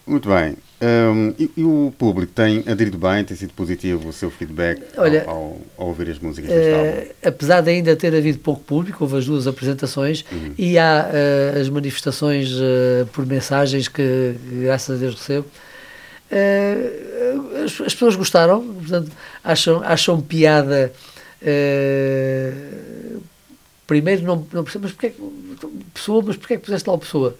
Muito bem. Um, e, e, o público tem aderido bem, tem sido positivo o seu feedback Olha, ao, ao, ouvir as músicas deste uh, Apesar de ainda ter havido pouco público, houve as duas apresentações uhum. e há uh, as manifestações uh, por mensagens que, graças a Deus, recebo. As, as, pessoas gostaram, portanto, acham, acham piada. primeiro, não, não percebo, mas porque pessoa, mas porque é que puseste lá a pessoa?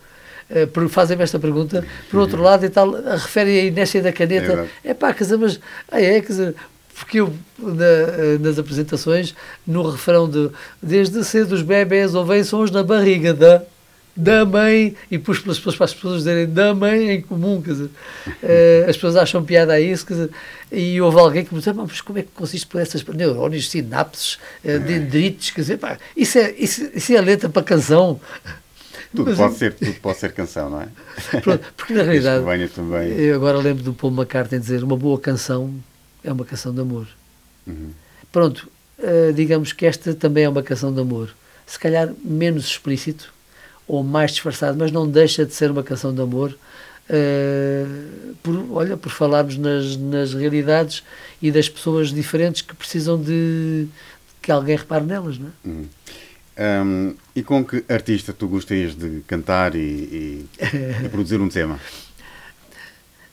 Uh, fazem-me esta pergunta. Por outro lado, e tal, refere a inércia da caneta. É pá, quer dizer, mas. Ah, é, quer dizer, porque eu, na, eh, nas apresentações, no refrão de Desde cedo os bebés ouvem sons na barriga da. da mãe, e pus pelas pessoas para as pessoas dizerem da mãe em comum, quer dizer, uh, as pessoas acham piada a isso, quer dizer, e houve alguém que me disse, mas como é que consiste por essas neurónios, sinapses, uh, dendrites, quer dizer, pá, isso é, isso, isso é a letra para canção. Tudo mas, pode, ser, tudo pode ser canção, não é? Pronto, porque na realidade, eu agora lembro do Paul McCartney dizer, uma boa canção é uma canção de amor. Uhum. Pronto, uh, digamos que esta também é uma canção de amor. Se calhar menos explícito, ou mais disfarçado, mas não deixa de ser uma canção de amor. Uh, por, olha, por falarmos nas, nas realidades e das pessoas diferentes que precisam de que alguém repare nelas, não é? Uhum. Um, e com que artista tu gostarias de cantar e, e, e produzir um tema?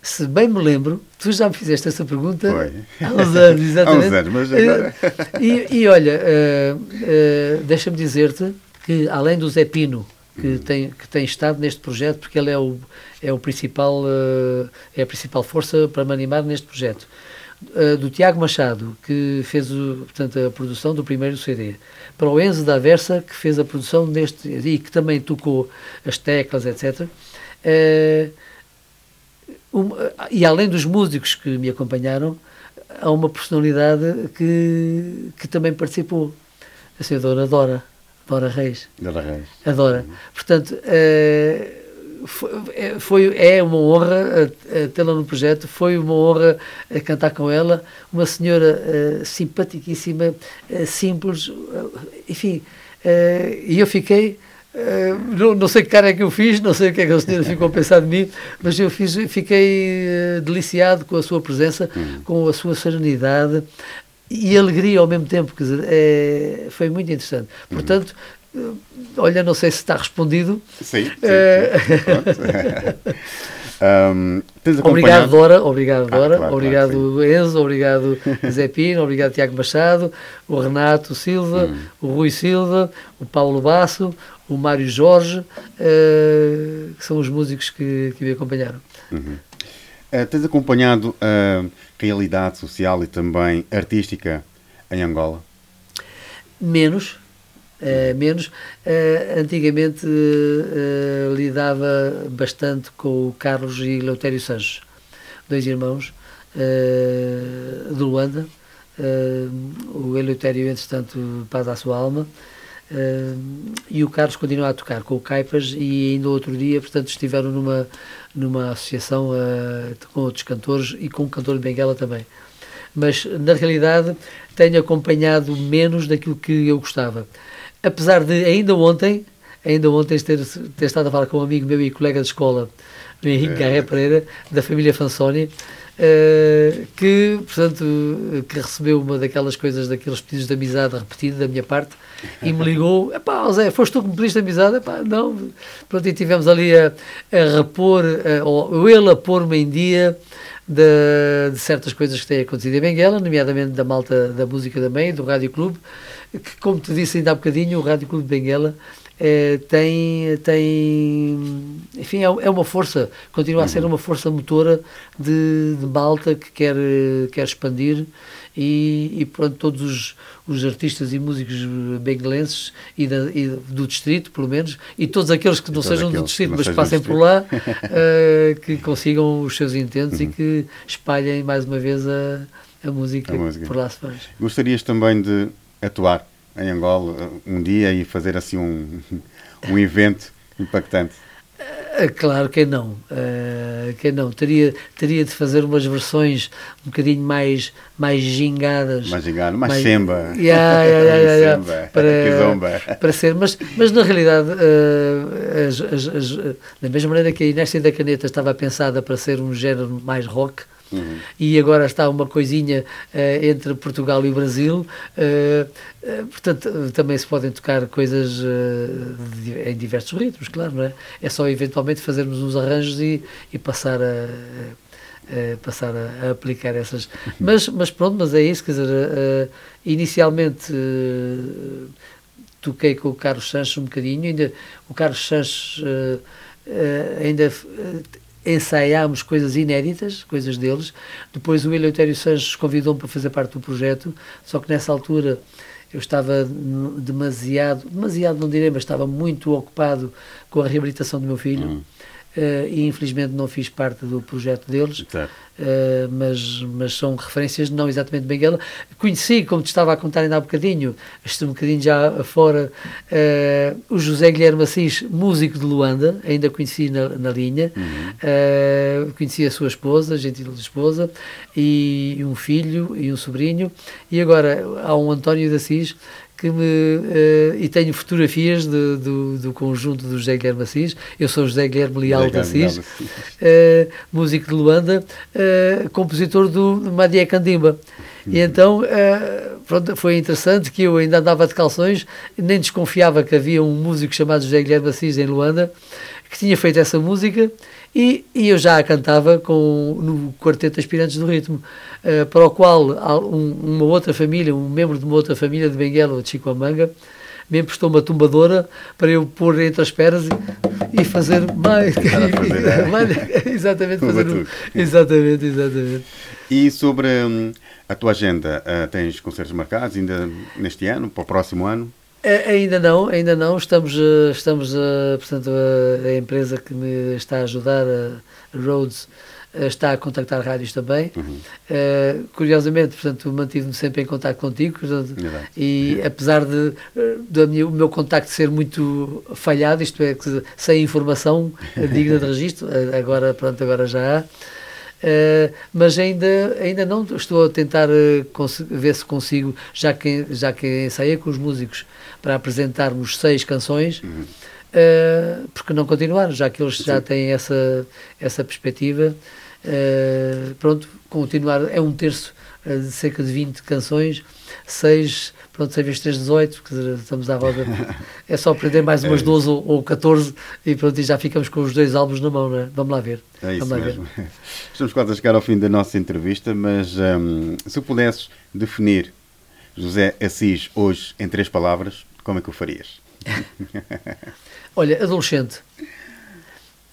Se bem me lembro, tu já me fizeste essa pergunta Foi. há uns anos, exatamente. há uns anos, mas agora... e, e olha, uh, uh, deixa-me dizer-te que além do Zé Pino, que, tem, que tem estado neste projeto, porque ele é o, é o principal, uh, é a principal força para me animar neste projeto. Uh, do Tiago Machado, que fez o, portanto, a produção do primeiro CD, para o Enzo da Versa, que fez a produção deste e que também tocou as teclas, etc. Uh, eh, um, e além dos músicos que me acompanharam, há uma personalidade que, que também participou, a senhora Dora. Dora Reis. Dora Reis. Adora. Portanto, uh, foi, é, foi, é uma honra uh, tê-la no projeto, foi uma honra uh, cantar com ela, uma senhora uh, simpaticíssima, simples, enfim, e eu fiquei. Não, não, sei que cara é que eu fiz, não sei o que é que a senhora ficou a pensar de mim, mas eu fiz, fiquei deliciado com a sua presença, hum. com a sua serenidade, e alegria ao mesmo tempo, quer dizer, é, foi muito interessante. Uhum. Portanto, uhum. Olha, não sei se está respondido. Sim, sim, é... sim. um, obrigado, Dora, obrigado, ah, Dora, claro, obrigado, claro, Enzo, obrigado, Zé Pino, obrigado, Tiago Machado, o Renato Silva, uhum. o Rui Silva, o Paulo Basso, o Mário Jorge, uh, que são os músicos que, que me acompanharam. Uhum. Uh, tens acompanhado a uh, realidade social e também artística em Angola? Menos. Uh, menos. antigamente lidava bastante com o Carlos e Leutério Sanches, dois irmãos de Luanda. o Eleutério, entretanto, paz à sua alma. E o Carlos continua a tocar com o Caipas e ainda outro dia, portanto, estiveram numa, numa associação com outros cantores e com um cantor de Benguela também. Mas, na realidade, tenho acompanhado menos daquilo que eu gostava. Apesar de, ainda ontem, ainda ontem ter, ter estado a falar com um amigo meu e colega de escola, o Henrique é. Garré Pereira, da família Fansoni, Uh, que, portanto, que recebeu uma daquelas coisas, daqueles pedidos de amizade repetido da minha parte e me ligou, epá, Zé, foste tu que me pediste amizade? Epá, não. Pronto, e tivemos ali a, a repor, a, ou ele a pôr-me em dia de, de, certas coisas que têm acontecido em Benguela, nomeadamente da malta da música da MEI, do Rádio Clube, como te disse ainda há bocadinho, o Rádio Clube de Benguela é, tem, tem enfim, é, é, uma força, continua a ser uhum. uma força motora de, de malta que quer, quer expandir e, e pronto, todos os, os artistas e músicos benguelenses e, e, do distrito, pelo menos, e todos aqueles que não sejam do distrito, mas passem por lá, uh, que consigam os seus intentos uhum. e que espalhem mais uma vez a, a, música, a música por lá se faz. Gostarias também de atuar em Angola uh, um dia e fazer assim um, um evento impactante? Uh, claro que não, uh, que não. Teria, teria de fazer umas versões um bocadinho mais, mais gingadas. Mais gingado, mais, mais semba. Yeah, yeah, yeah, yeah para, para ser, mas, mas na realidade, uh, as, as, as, da mesma maneira que a Inéstia da Caneta estava pensada para ser um género mais rock, Uhum. E agora está uma coisinha uh, entre Portugal e o Brasil. Uh, uh, portanto, também se podem tocar coisas em diversos ritmos, claro, não é? É só eventualmente fazermos uns arranjos e, e passar a. passar a, a, aplicar essas. Uhum. Mas, mas pronto, mas é isso, quer dizer, inicialmente toquei com o Carlos Sanches um bocadinho, ainda o Carlos Sanches ainda ensaiámos coisas inéditas, coisas deles. Depois o Eleutério Sanches convidou-me para fazer parte do projeto, só que nessa altura eu estava demasiado, demasiado não direi, mas estava muito ocupado com a reabilitação do meu filho. Hum. Uh, e infelizmente não fiz parte do projeto deles, uh, mas, mas são referências não exatamente de Benguela. Conheci, como te estava a contar ainda há bocadinho, estou um bocadinho já fora, uh, o José Guilherme Assis, músico de Luanda, ainda conheci na, na linha, uhum. conheci a sua esposa, gentil esposa, e um filho e um sobrinho, e agora há um António de Assis que me uh, e tenho fotografias de, do, do conjunto do José Guilherme Assis. Eu sou José Guilherme Leal de Assis, uh, músico de Luanda, uh, compositor do Madia Candimba. E então pronto, foi interessante que eu ainda andava de calções, nem desconfiava que havia um músico chamado José Guilherme Assis em Luanda que tinha feito essa música e, e eu já a cantava com, no Quarteto Aspirantes do Ritmo, uh, para o qual um, uma outra família, um membro de uma outra família de Benguela, de Chicoamanga, me emprestou uma tumbadora para eu pôr entre as pernas e, e fazer mais. Exatamente, fazer um, exatamente, exatamente. E sobre hum, a tua agenda, uh, tens concertos marcados ainda neste ano, para o próximo ano? Ainda não, ainda não. Estamos, eh, estamos eh, portanto, a, a, empresa que me está a ajudar, a Rhodes, eh, está a contactar rádios também. Uhum. Uh, curiosamente, portanto, mantive-me sempre em contato contigo portanto, e apesar de, de minha, o meu contacto ser muito falhado, isto é, que sem informação digna de registro, agora, pronto, agora já há. Uh, mas ainda, ainda não estou a tentar uh, ver se consigo, já que, já que ensaia com os músicos para apresentarmos seis canções, uhum. uh, porque não continuar, já que eles Sim. já têm essa, essa perspectiva. pronto, continuar, é um terço de cerca de 20 canções, seis pronto, 6 vezes 3, 18, quer dizer, estamos à roda. É só aprender mais umas 12 é ou, ou 14 e pronto, e já ficamos com os dois álbuns na mão, né? Vamos lá ver. É isso Vamos mesmo. Ver. Estamos quase a chegar ao fim da nossa entrevista, mas um, se pudesses definir José Assis hoje em três palavras, como é que o farias? Olha, adolescente.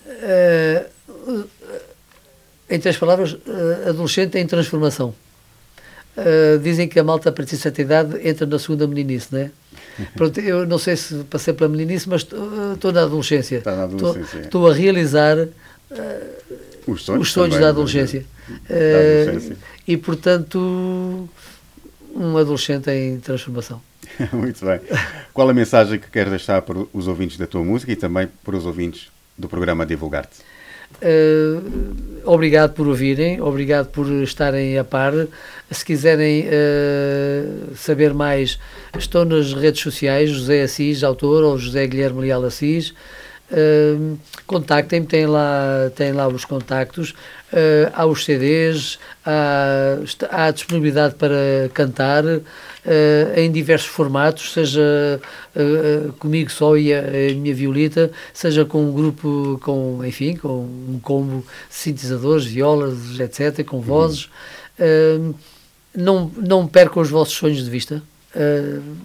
Uh, em três palavras, uh, adolescente em transformação. Uh, dizem que a malta a partir de certa idade entra na segunda meninice, não é? Pronto, eu não sei se passei pela meninice, mas estou na adolescência. Está na adolescência. Estou a realizar os sonhos, os sonhos da adolescência. Da adolescência. e, portanto, um adolescente em transformação. Muito bem. Qual a mensagem que queres deixar para os ouvintes da tua música e também para os ouvintes do programa Divulgar-te? Uh, obrigado por ouvirem, obrigado por estarem a par. Se quiserem uh, saber mais, estou nas redes sociais, José Assis, autor, ou José Guilherme Leal Assis. Uh, contactem-me, têm lá, têm lá os contactos, há os CDs, há, há disponibilidade para cantar, uh, em diversos formatos, seja uh, comigo só e a, a, minha violita, seja com um grupo, com, enfim, com um combo de sintetizadores, violas, etc., com vozes. Uhum. não, não percam os vossos sonhos de vista.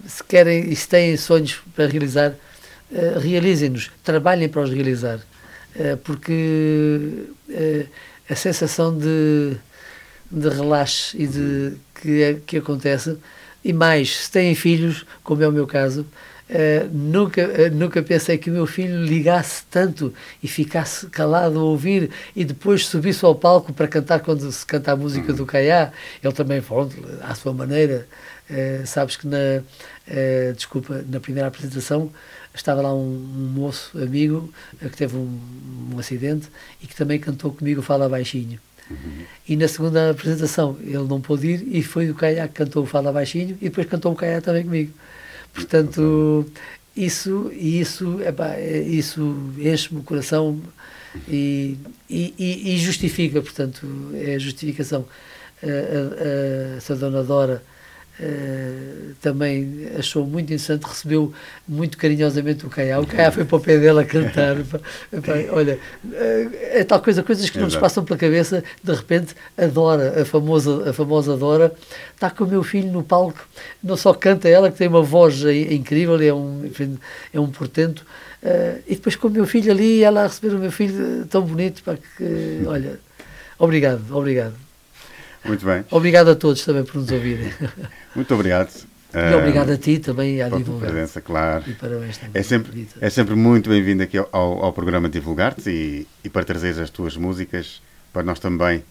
se querem e se têm sonhos para realizar, realizem-nos, trabalhem para os realizar. porque a sensação de, de relaxe e de que, é, que acontece e mais, se têm filhos, como é o meu caso, uh, nunca, uh, nunca pensei que o meu filho ligasse tanto e ficasse calado a ouvir e depois subisse ao palco para cantar quando se canta a música do Caiá. Ele também, pronto, à sua maneira. Uh, sabes que na, desculpa, na primeira apresentação estava lá um, um moço amigo que teve um, um acidente e que também cantou comigo Fala Baixinho. Uhum. E na segunda apresentação ele não pôde ir e foi o Caia que cantou o Fala Baixinho e depois cantou o Caia também comigo. Portanto, isso, isso, epá, isso enche-me o coração e, e, e, justifica, portanto, é a justificação. A, a, a, essa dona Dora Uh, também achou muito interessante, recebeu muito carinhosamente o Caiá. O Caiá foi para o pé dele a cantar. olha, uh, é tal coisa, coisas que não nos passam pela cabeça, de repente, a Dora, a famosa, a famosa Dora, está com o meu filho no palco, não só canta ela, que tem uma voz incrível, é um, enfim, é um portento, uh, e depois com o meu filho ali, ela a receber o meu filho tão bonito, para que, olha, obrigado, obrigado. Muito bem. Obrigado a todos também por nos ouvirem. Muito obrigado. E obrigado a ti também e à divulgar. presença, claro. E parabéns também. É sempre, é sempre muito bem-vindo aqui ao, ao programa Divulgar-te e, e para trazer as tuas músicas para nós também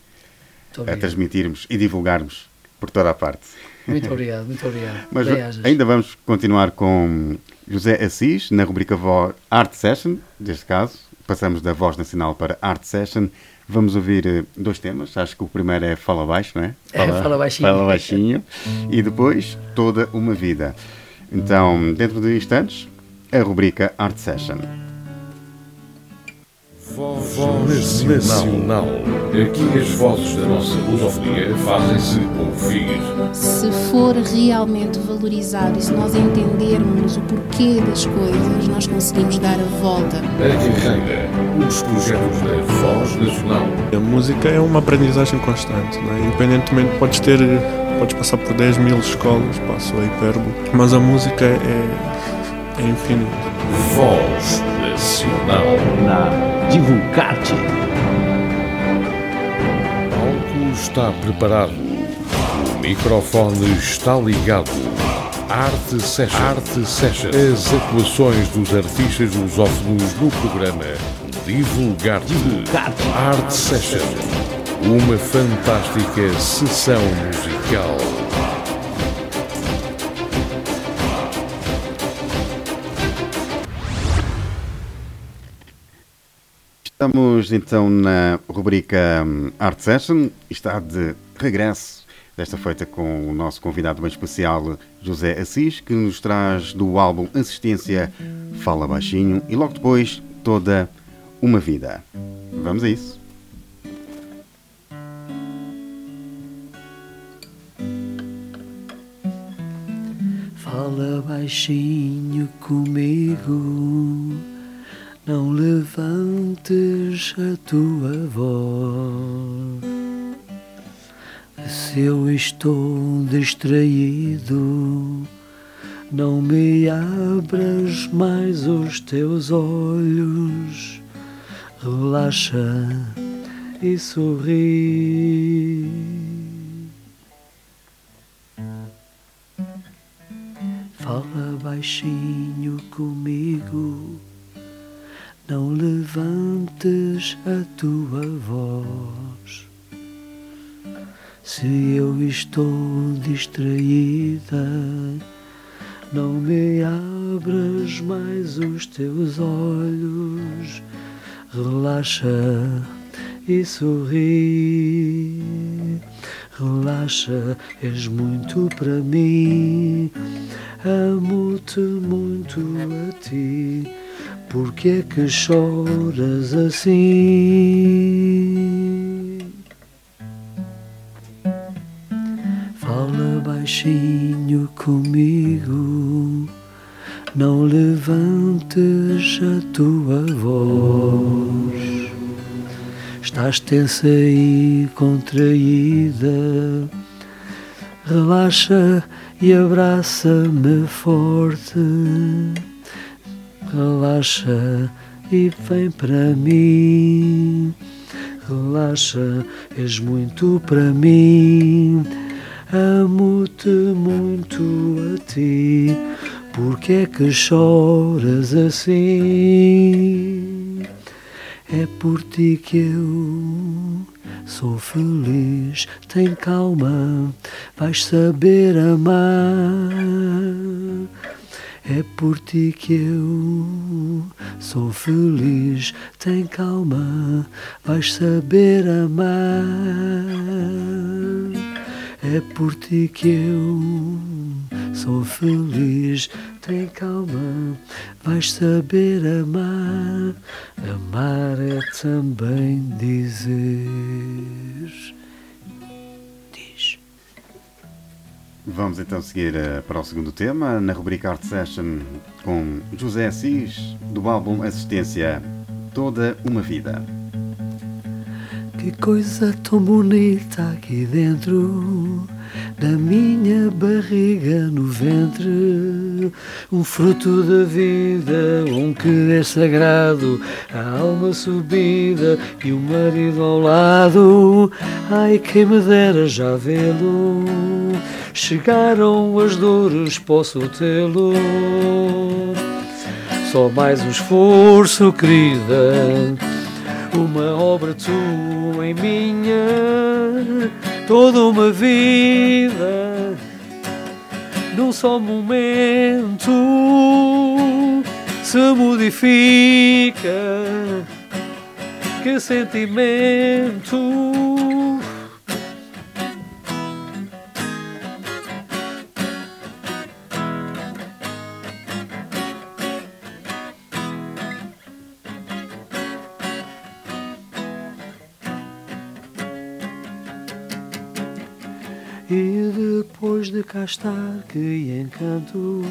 Muito a transmitirmos e divulgarmos por toda a parte. Muito obrigado, muito obrigado. Mas ainda vamos continuar com José Assis na rubrica Art Session, neste caso. Passamos da voz nacional para Art Session. Vamos ouvir eh, dois temas. Acho que o primeiro é Fala Baixo, não é? É, Fala Baixinho. Fala Baixinho. e depois Toda uma Vida. Então, dentro de instantes, a rubrica Art Session. Voz Nacional. Aqui as vozes da nossa lusofonia fazem-se ouvir. Se for realmente valorizado e se nós entendermos o porquê das coisas, nós conseguimos dar a volta. A carreira, os projetos da Voz Nacional. A música é uma aprendizagem constante, não é? independentemente, podes ter, podes passar por 10 mil escolas, passo a hipérbole, mas a música é, é infinita. Voz Nacional. Na Divulgar-te. O palco está preparado. O microfone está ligado. Arte Session. Arte Session. As atuações dos artistas lusófonos no programa Divulgar-te. Arte Session. Uma fantástica sessão musical. Estamos então na rubrica hum, Art Session está de regresso, desta feita com o nosso convidado bem especial José Assis, que nos traz do álbum Assistência Fala Baixinho e logo depois toda uma vida. Vamos a isso. Fala baixinho comigo, não levantes a tua voz. Se eu estou distraído, não me abras mais os teus olhos. Relaxa e sorri. Fala baixinho comigo, não levantes a tua voz. Se eu estou distraída, não me abras mais os teus olhos. Relaxa e sorri. Relaxa, és muito para mim. Amo-te muito a ti. Por que é que choras assim? Fala baixinho comigo, não levantes a tua voz. Estás tensa e contraída, relaxa e abraça-me forte. Relaxa e vem para mim. Relaxa, és muito para mim. Amo-te muito a ti. Por que é que choras assim? É por ti que eu sou feliz. Tem calma, vais saber amar. É por ti que eu sou feliz. Tem calma, vais saber amar. É por ti que eu sou feliz. Tem calma, vais saber amar. Amar é também dizer. Vamos então seguir eh, para o segundo tema, na rubrica Art Session com José Assis, do álbum Assistência Toda uma Vida. Que coisa tão bonita aqui dentro da minha barriga no ventre. um fruto da vida, um querer sagrado, a alma subida e o marido ao lado. Ai, quem me dera já vê-lo. Chegaram as dores, posso tê-lo. Só mais um esforço, querida. Uma obra tua em minha, toda uma vida, num só momento se modifica. Que sentimento! Depois de cá estar, que encanto.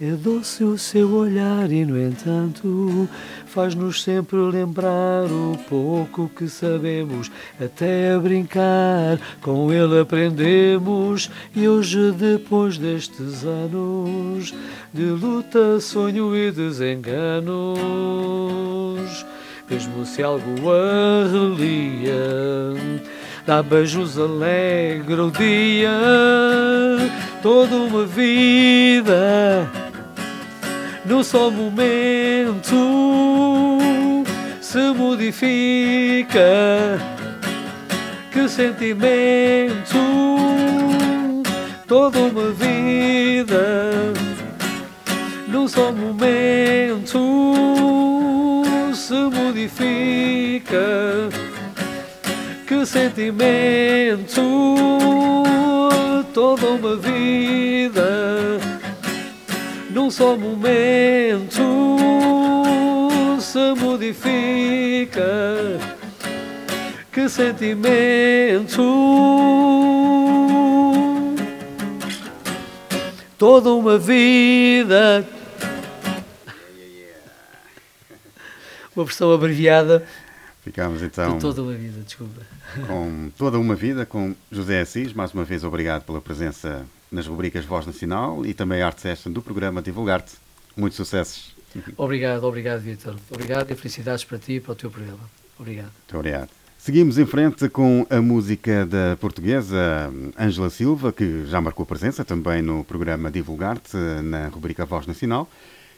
É doce o seu olhar e, no entanto, Faz-nos sempre lembrar o pouco que sabemos. Até a brincar, com ele aprendemos. E hoje, depois destes anos De luta, sonho e desenganos Mesmo se algo arrelia Dá beijos, alegra o dia, toda uma vida, num só momento se modifica. Que sentimento, toda uma vida, num só momento se modifica sentimento, toda uma vida, num só momento se modifica. Que sentimento, toda uma vida. Uma versão abreviada Ficamos então. De toda uma vida, desculpa. Com toda uma vida, com José Assis. Mais uma vez, obrigado pela presença nas rubricas Voz Nacional e também a Art Session do programa Divulgar-te. Muitos sucessos. Obrigado, obrigado, Vitor. Obrigado e felicidades para ti e para o teu programa. Obrigado. Muito obrigado. Seguimos em frente com a música da portuguesa Ângela Silva, que já marcou presença também no programa Divulgar-te, na rubrica Voz Nacional,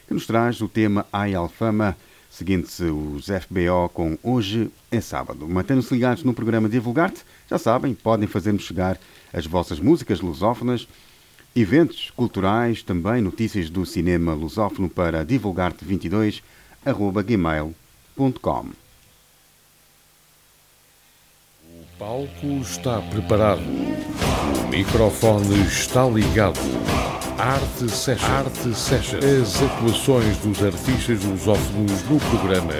que nos traz o tema Ai Alfama seguindo-se os FBO com Hoje é Sábado. Mantendo-se ligados no programa Divulgar-te, já sabem, podem fazer-nos chegar as vossas músicas lusófonas, eventos culturais, também notícias do cinema lusófono para divulgar-te22 gmail.com. O palco está preparado. O microfone está ligado. Arte Session. Arte Session. As atuações dos artistas lusófonos no programa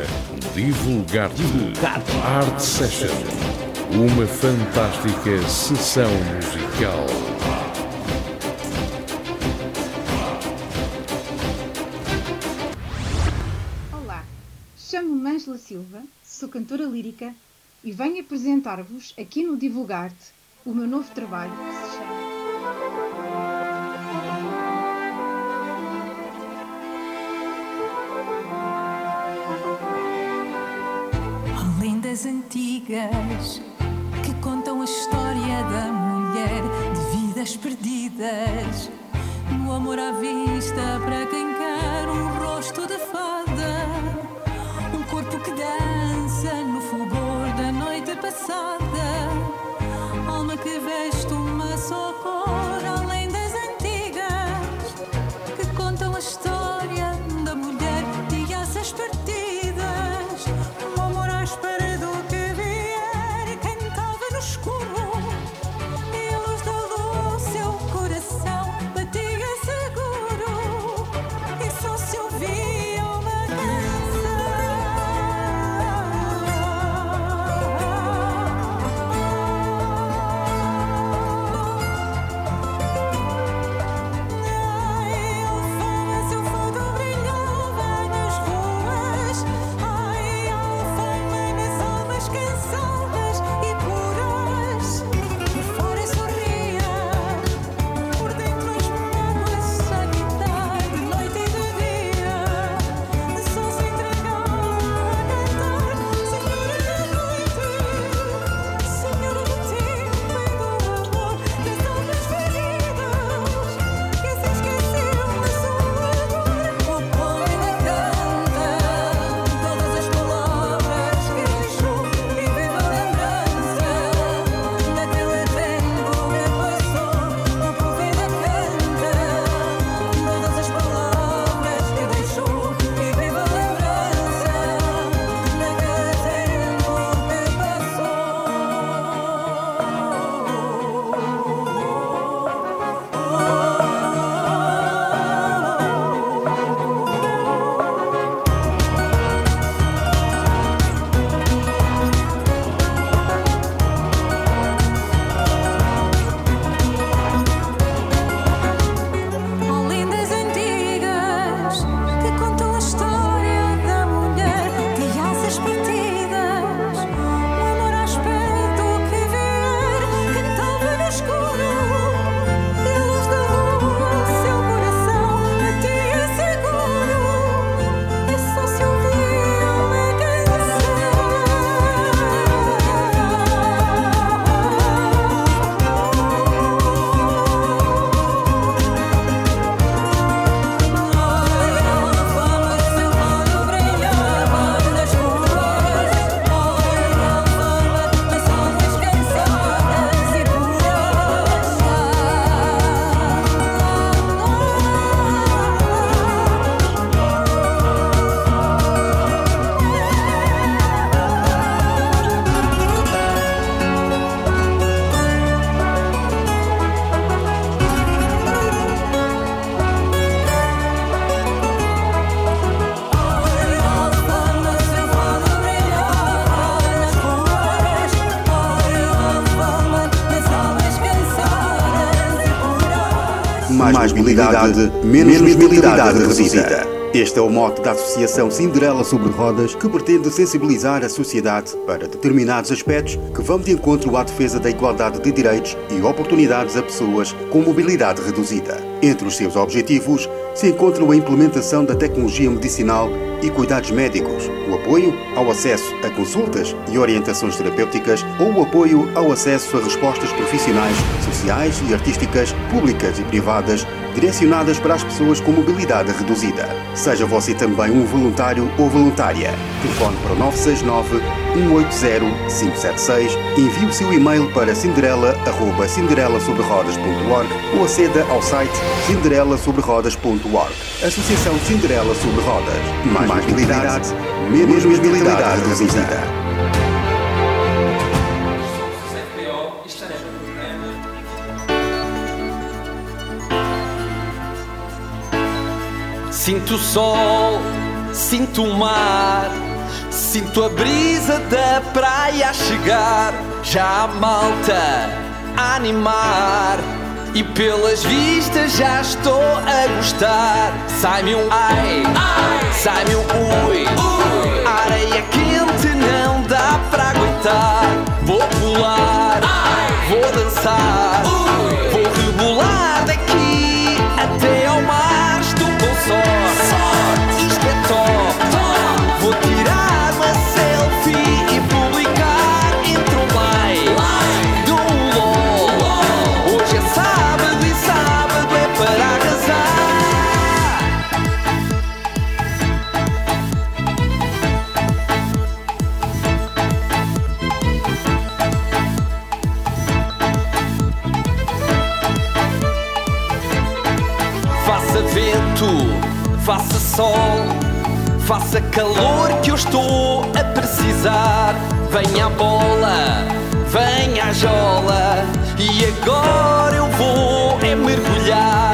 Divulgar-te. Arte Session. Uma fantástica sessão musical. Olá, chamo-me Ângela Silva, sou cantora lírica e venho apresentar-vos aqui no Divulgar-te o meu novo trabalho que se chama lendas antigas que contam a história da mulher de vidas perdidas. No amor à vista, para quem quer um rosto de fada, um corpo que dança no fulgor da noite passada, alma que veste uma só cor, mobilidade, menos mobilidade reduzida. Este é o mote da Associação Cinderela sobre Rodas, que pretende sensibilizar a sociedade para determinados aspectos que vão de encontro à defesa da igualdade de direitos e oportunidades a pessoas com mobilidade reduzida. Entre os seus objetivos se encontram a implementação da tecnologia medicinal e cuidados médicos, o apoio ao acesso a consultas e orientações terapêuticas ou o apoio ao acesso a respostas profissionais, sociais e artísticas, públicas e privadas, direcionadas para as pessoas com mobilidade reduzida. Seja você também um voluntário ou voluntária. Telefone para o 969 180 576, envie o seu e-mail para cinderela.cinderelasobrerodas.org ou aceda ao site cinderelasobrerodas.org. Associação Cinderela sobre Rodas. Mais, mais mobilidade, menos mobilidade reduzida. Sinto o sol, sinto o mar, sinto a brisa da praia a chegar. Já a malta a animar e pelas vistas já estou a gostar. Sai-me um ai, ai sai-me um ui, ui. Areia quente não dá para aguentar. Vou pular, ai, vou dançar, ui. vou rebolar daqui faça sol, faça calor que eu estou a precisar. Venha a bola, venha a jola, e agora eu vou é mergulhar.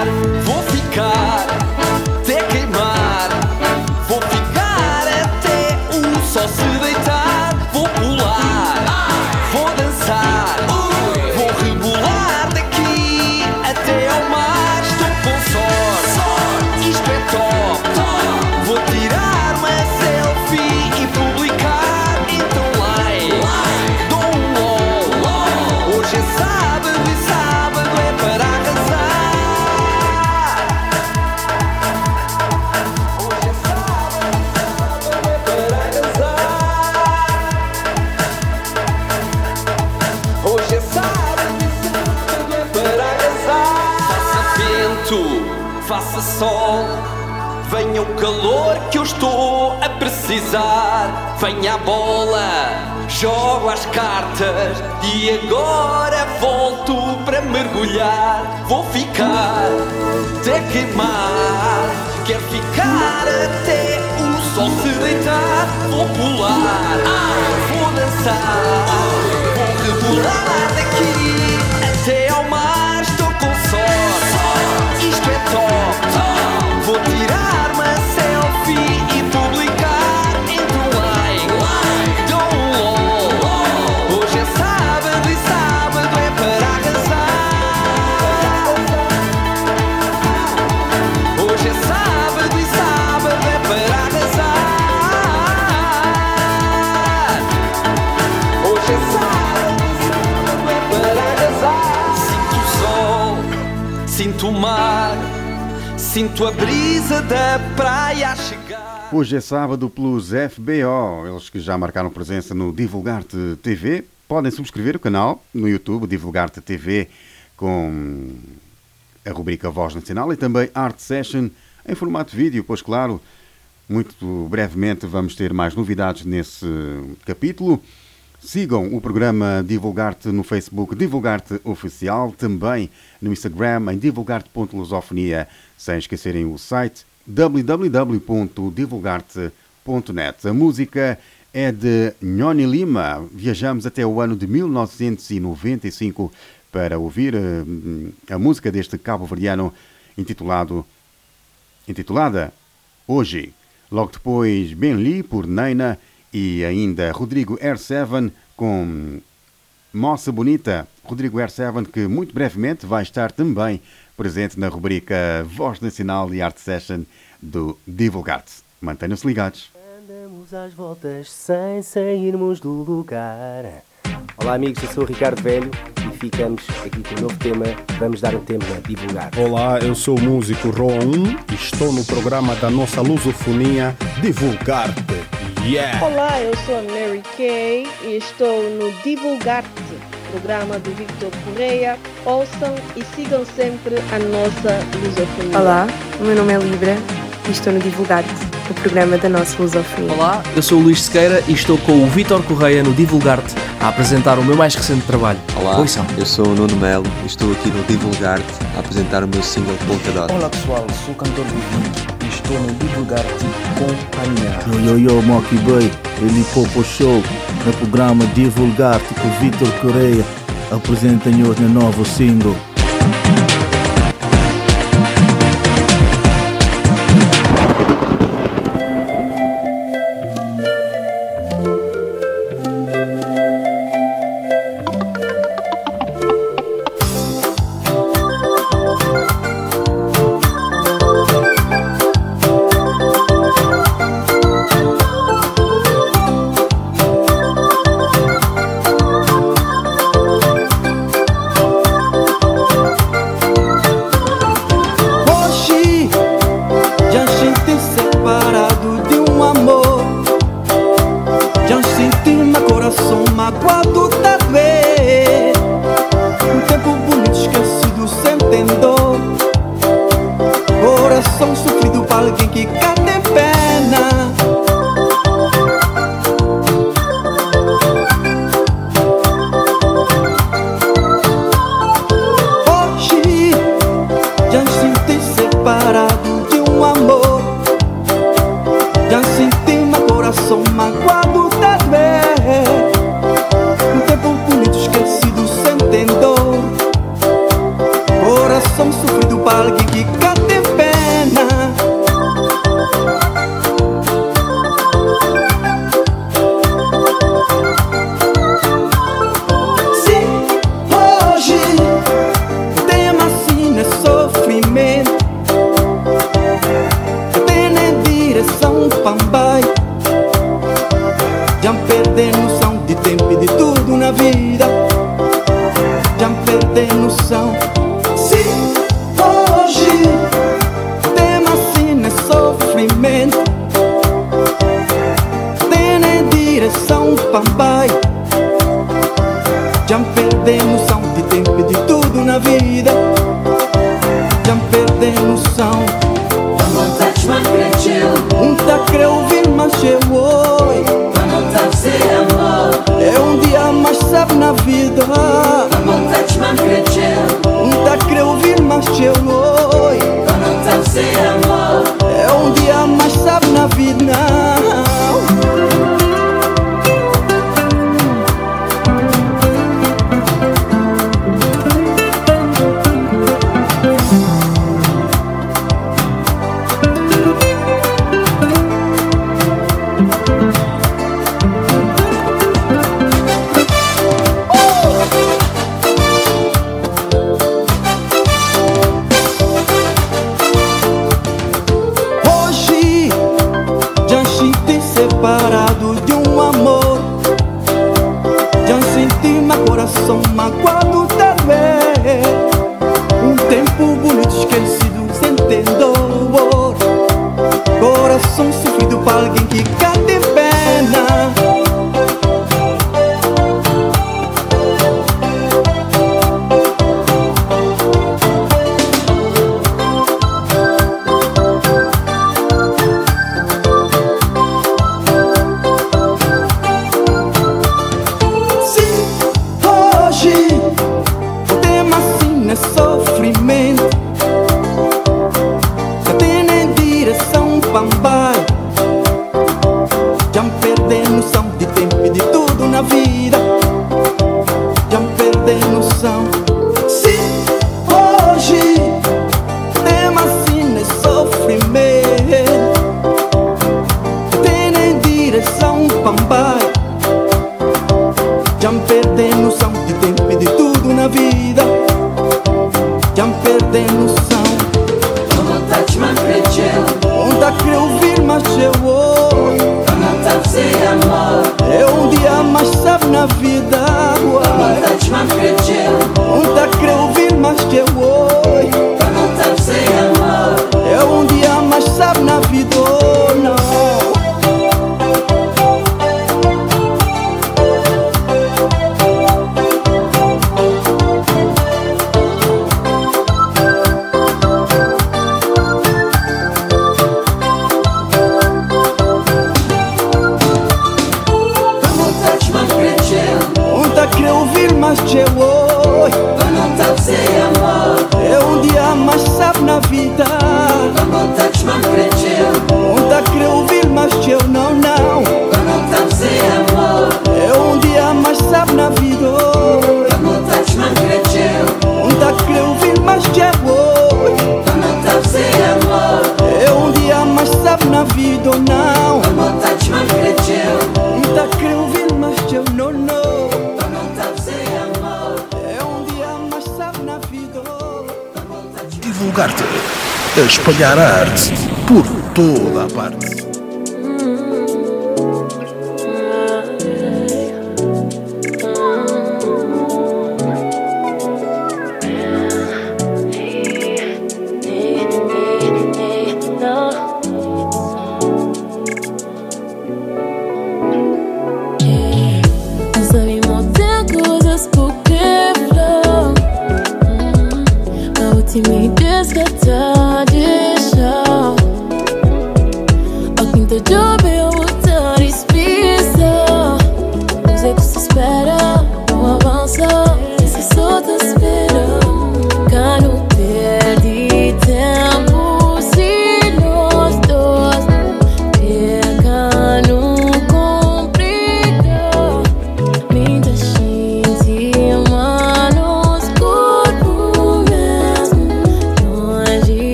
Precisar. Venha a bola, jogo as cartas e agora volto para mergulhar. Vou ficar até queimar. Quero ficar até o sol se deitar. Vou pular, vou dançar, vou rebolar daqui até ao mar. Estou com sorte, isto é top. Vou tirar Sinto a brisa da praia chegar. Hoje é sábado pelos FBO, eles que já marcaram presença no Divulgar-te TV. Podem subscrever o canal no YouTube, Divulgar-te TV, com a rubrica Voz Nacional e também Art Session em formato vídeo, pois claro, muito brevemente vamos ter mais novidades nesse capítulo. Sigam o programa Divulgar-te no Facebook, Divulgar-te Oficial, também no Instagram, em divulgarte.lusofonia, sem esquecerem o site www.divulgarte.net. A música é de Nhoni Lima. Viajamos até o ano de 1995 para ouvir uh, a música deste cabo-verdiano intitulado, intitulada Hoje. Logo depois, Ben Lee por Neina e ainda Rodrigo R7 com Moça Bonita. Rodrigo R7 que muito brevemente vai estar também presente na rubrica Voz Nacional e Art Session do Divulgarte. Mantenham-se ligados. Andamos às voltas sem sairmos do lugar. Olá amigos, eu sou o Ricardo Velho e ficamos aqui com um novo tema. Vamos dar um tema a divulgar. Olá, eu sou o músico Roan e estou no programa da nossa lusofonia Divulgar-te. Yeah! Olá, eu sou a Mary Kay e estou no Divulgar-te, programa do Victor Correia. Ouçam e sigam sempre a nossa lusofonia. Olá, o meu nome é Libra e estou no Divulgar-te, o programa da nossa lusofonia. Olá, eu sou o Luís Sequeira e estou com o Vitor Correia no Divulgar-te a apresentar o meu mais recente trabalho. Olá, Ouçam. eu sou o Nuno Melo e estou aqui no Divulgar-te a apresentar o meu single Polkadot. Olá pessoal, sou o cantor Vivinho e estou no Divulgar-te com a minha. Yo, yo, yo, Monkey Boy, ele Popo Show, no programa Divulgar-te com Vitor Correia, apresenta-nos no novo single.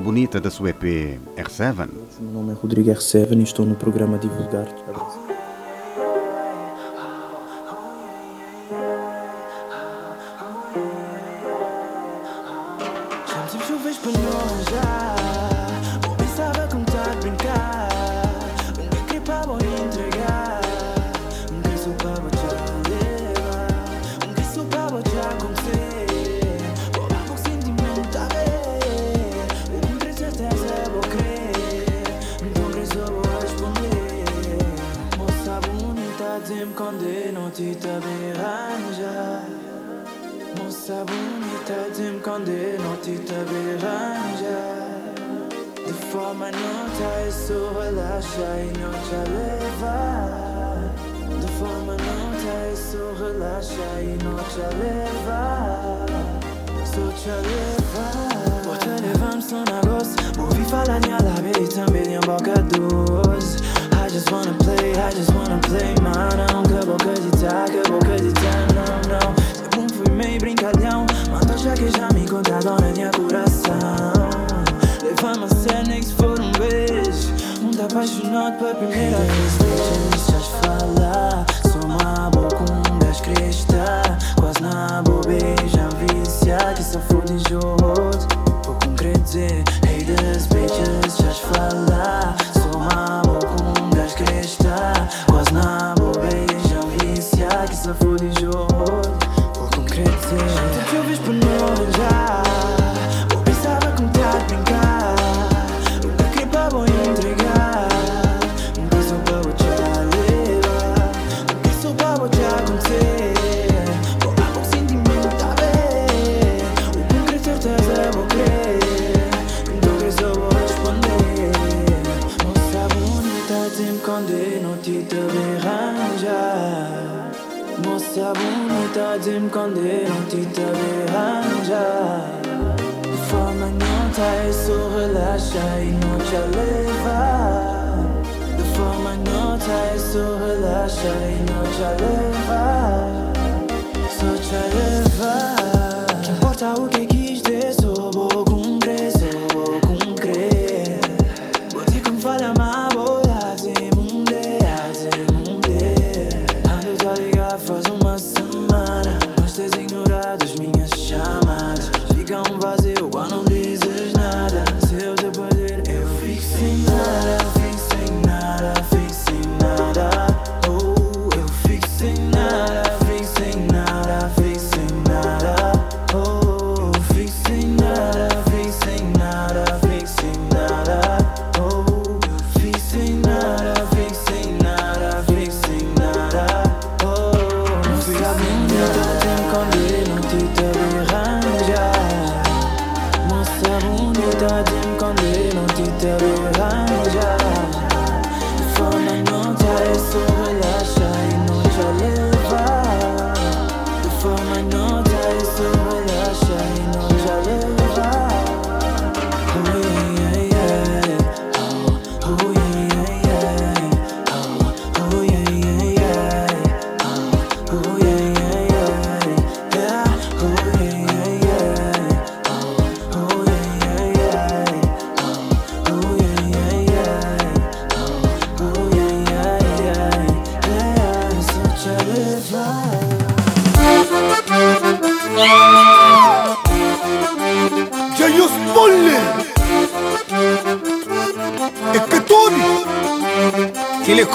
Bonita da sua EP R7. Meu nome é Rodrigo R7 e estou no programa Divulgar.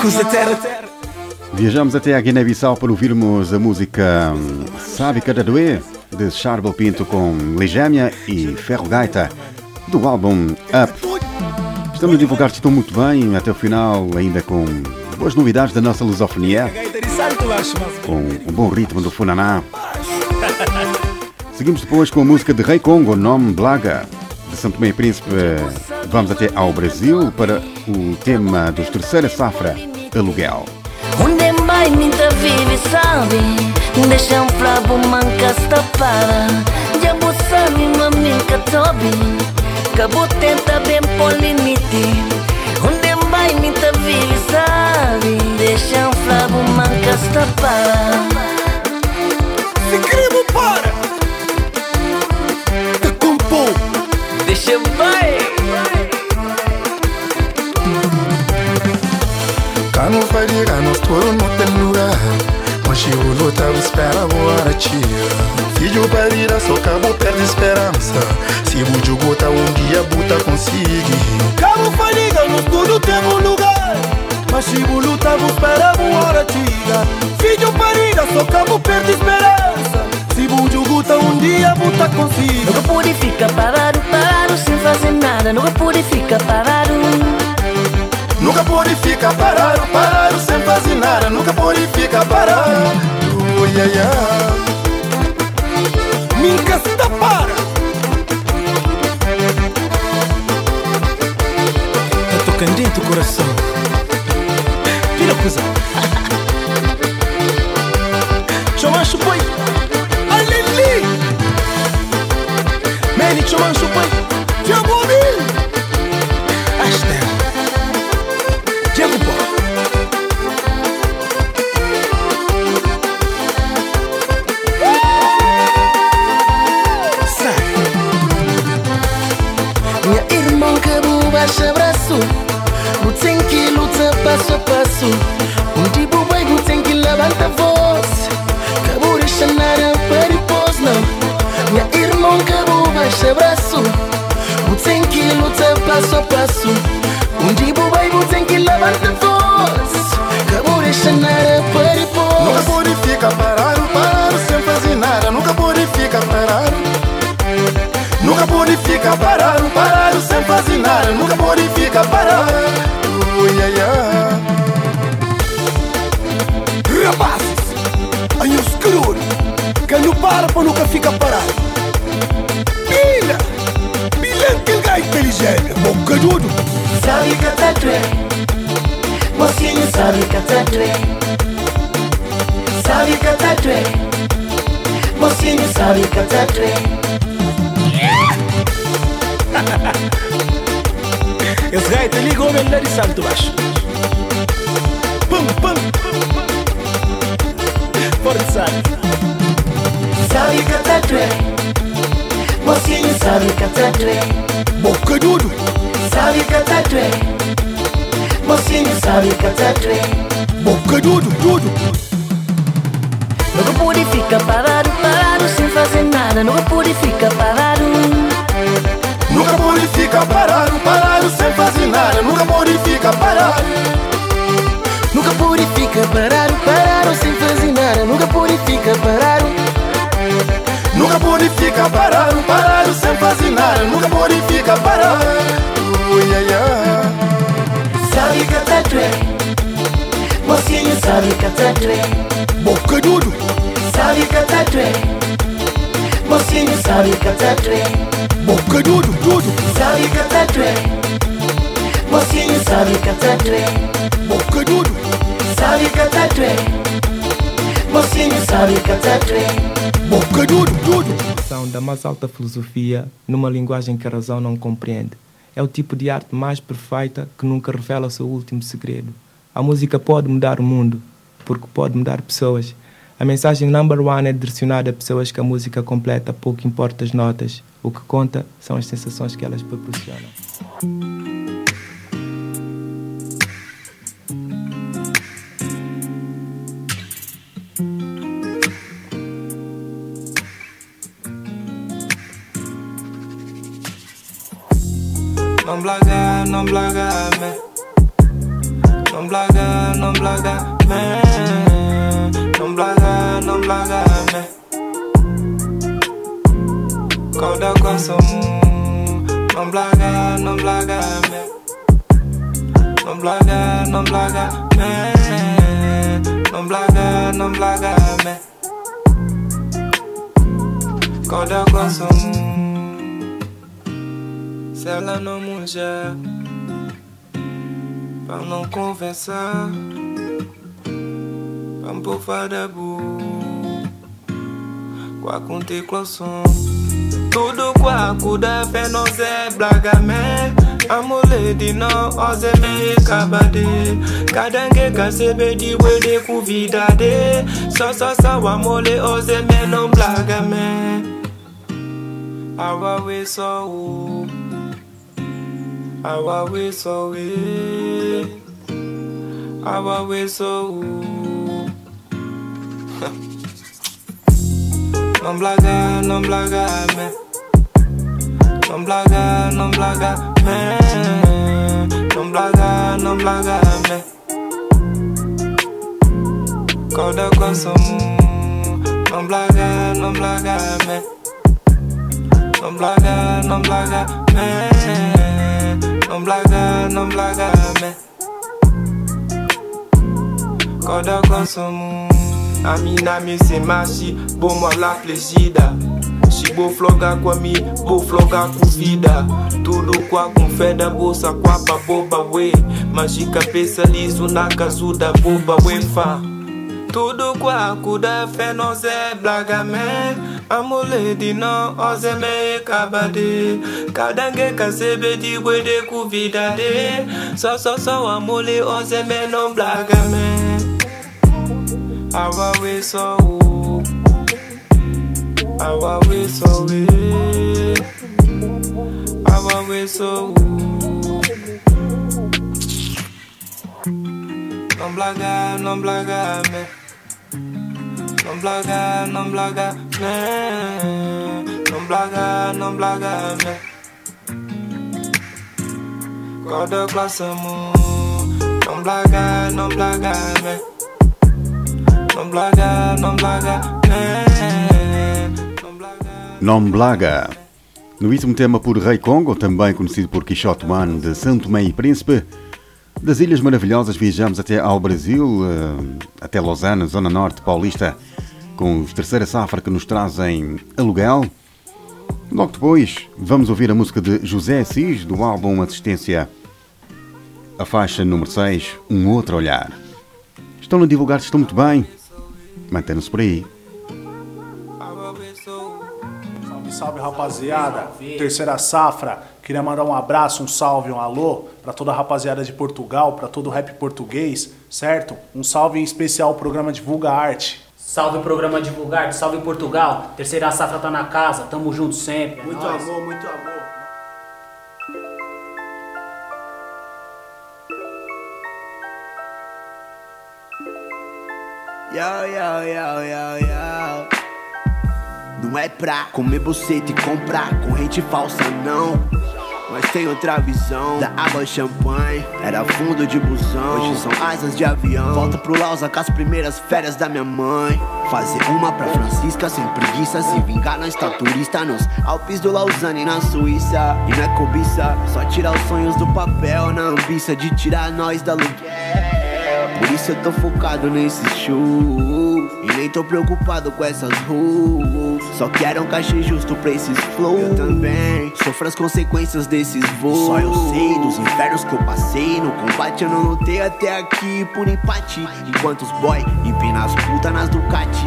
Le coisa terra Viajamos até a Guiné-Bissau para ouvirmos a música Sabe Cada Doer, de Charbel Pinto com Ligémia e Ferro Gaita, do álbum Up. Estamos a divulgar estou muito bem, até o final ainda com boas novidades da nossa lusofonia, com um bom ritmo do Funaná. Seguimos depois com a música de Rei Congo, nome Blaga, de São Tomé e Príncipe. Vamos até ao Brasil para o tema dos Terceira Safra, Aluguel. Onde mai minta vive sabe? Deixa um flabo manca tapada Já sabe maminca tobi Cabo tenta bem por consigo. Nunca pude ficar parado, parado sem fazer nada. Nunca pude ficar parado Nunca pode ficar parado, parado sem fazer nada. Nunca pode ficar parado oh, yeah, yeah. Minca está para. Eu tô candente o coração. Tira coisa chemin, chemin. Tiens, mon ami. Passo a passo Um tipo vai bu tem que levanta voz Que deixa nada para depois Nunca pode ficar parado, parado sem fazer nada. Nunca pode ficar parado. Nunca pode ficar parado, parado sem fazer nada. Nunca pode ficar parado. Oh, yeah. Rapazes, aí os cruz Quem não para nunca fica parado ele é inteligente Boca dudo Sabe que tá doendo Mocinho sabe que tá doendo Sabe catatue Mocinho sabe catatue Esse Mocinho sabe catatue Boca duro, duro Nunca pude ficar parado, parado sem fazer nada Nunca pude ficar parado Nunca pude ficar parado, parado sem fazer nada Nunca pude ficar parado Nunca pude ficar parado, parado sem fazer nada Nunca pude ficar parado Nunca pude ficar parado, parado sem fazer nada. Nunca ficar parado. Ui, ai, ai. Sabe catatue Mocinho sabe catatue Boca duro. Sabe catatue Mocinho sabe catatue Boca duro, duro. Sabe catatue Mocinho sabe catatue Boca duro. Sabe catatue Mocinho sabe catatue Boca duro, duro São da mais alta filosofia numa linguagem que a razão não compreende. É o tipo de arte mais perfeita que nunca revela seu último segredo. A música pode mudar o mundo, porque pode mudar pessoas. A mensagem number one é direcionada a pessoas que a música completa, pouco importa as notas. O que conta são as sensações que elas proporcionam. Não blaga, não blaga, me. Não blaga, não blaga, me. Não blaga, não blaga, me. Coda consumo. Não blaga, não blaga, me. Não blaga, não blaga, me. Não blaga, não blaga, me. Coda consumo. Ela não mulher Pra não conversar Pra pôr fadabu Qua com som Tudo qua kuda fé nós é blaga me Amole di não ose me kabade Kadange kasebe di wede ku vida de Só só só amole ose me não blaga me Awa we so o Awa we so we Awa we so Não blaga, não blaga me Não blaga, não blaga me Não blaga, não blaga me Coda consumo Não blaga, não blaga me Não blaga, não blaga me Noen blagar, noen blagar me. Koda konsomo Amina mi se mashi Bo mwa la flechida Shi bo floga kwa mi Bo floga kuvida Tudo kwa kumfeda Bosa kwa pa boba we. Mashika pesa lizu Nakazuda boba we fa. Tudo qua kuda fé nós é blaga me Amole di não ose me kabade. Kadange kasebe di wede ku vida de Só só só amole ose me não blaga me Awa we so o Awa we so we. Awa we so o Não blaga, não blaga me. Não blaga, não blaga me. Não blaga, não blaga me. Coda classe Não blaga, não blaga me. Não blaga, não blaga me. Nom Blaga. No último tema por Rei Congo, também conhecido por Quixote One de Santo Tomé e Príncipe. Das Ilhas Maravilhosas viajamos até ao Brasil, eh, até Lausanne, Zona Norte Paulista, com os Terceira Safra que nos trazem aluguel. Logo depois, vamos ouvir a música de José Assis, do álbum Assistência. A faixa número 6, Um Outro Olhar. Estão a divulgar, estão muito bem. Mantém-nos por aí. Salve, salve rapaziada. Terceira safra. Queria mandar um abraço, um salve, um alô para toda a rapaziada de Portugal, para todo o rap português, certo? Um salve em especial ao programa Divulga Arte. Salve programa Divulgar, salve Portugal. Terceira safra tá na casa, tamo junto sempre. é Muito nóis. amor, muito amor. Yo, yo, yo, yo, yo. Não é pra comer bocete e comprar corrente falsa, não. Mas tem outra visão da água champanhe. Era fundo de busão, hoje são asas de avião. Volta pro Lausa com as primeiras férias da minha mãe. Fazer uma pra Francisca sem preguiça. Se vingar, nós tá turista nos Alpes do Lausanne na Suíça. E não é cobiça, só tirar os sonhos do papel. Na ambição de tirar nós da aluguel. Por isso eu tô focado nesses shows E nem tô preocupado com essas ruas. Só quero um cachê justo pra esses flows. Eu também. Sofro as consequências desses voos Só eu sei dos infernos que eu passei. No combate eu não lutei até aqui por empate. Enquanto os boy empina as putas nas Ducati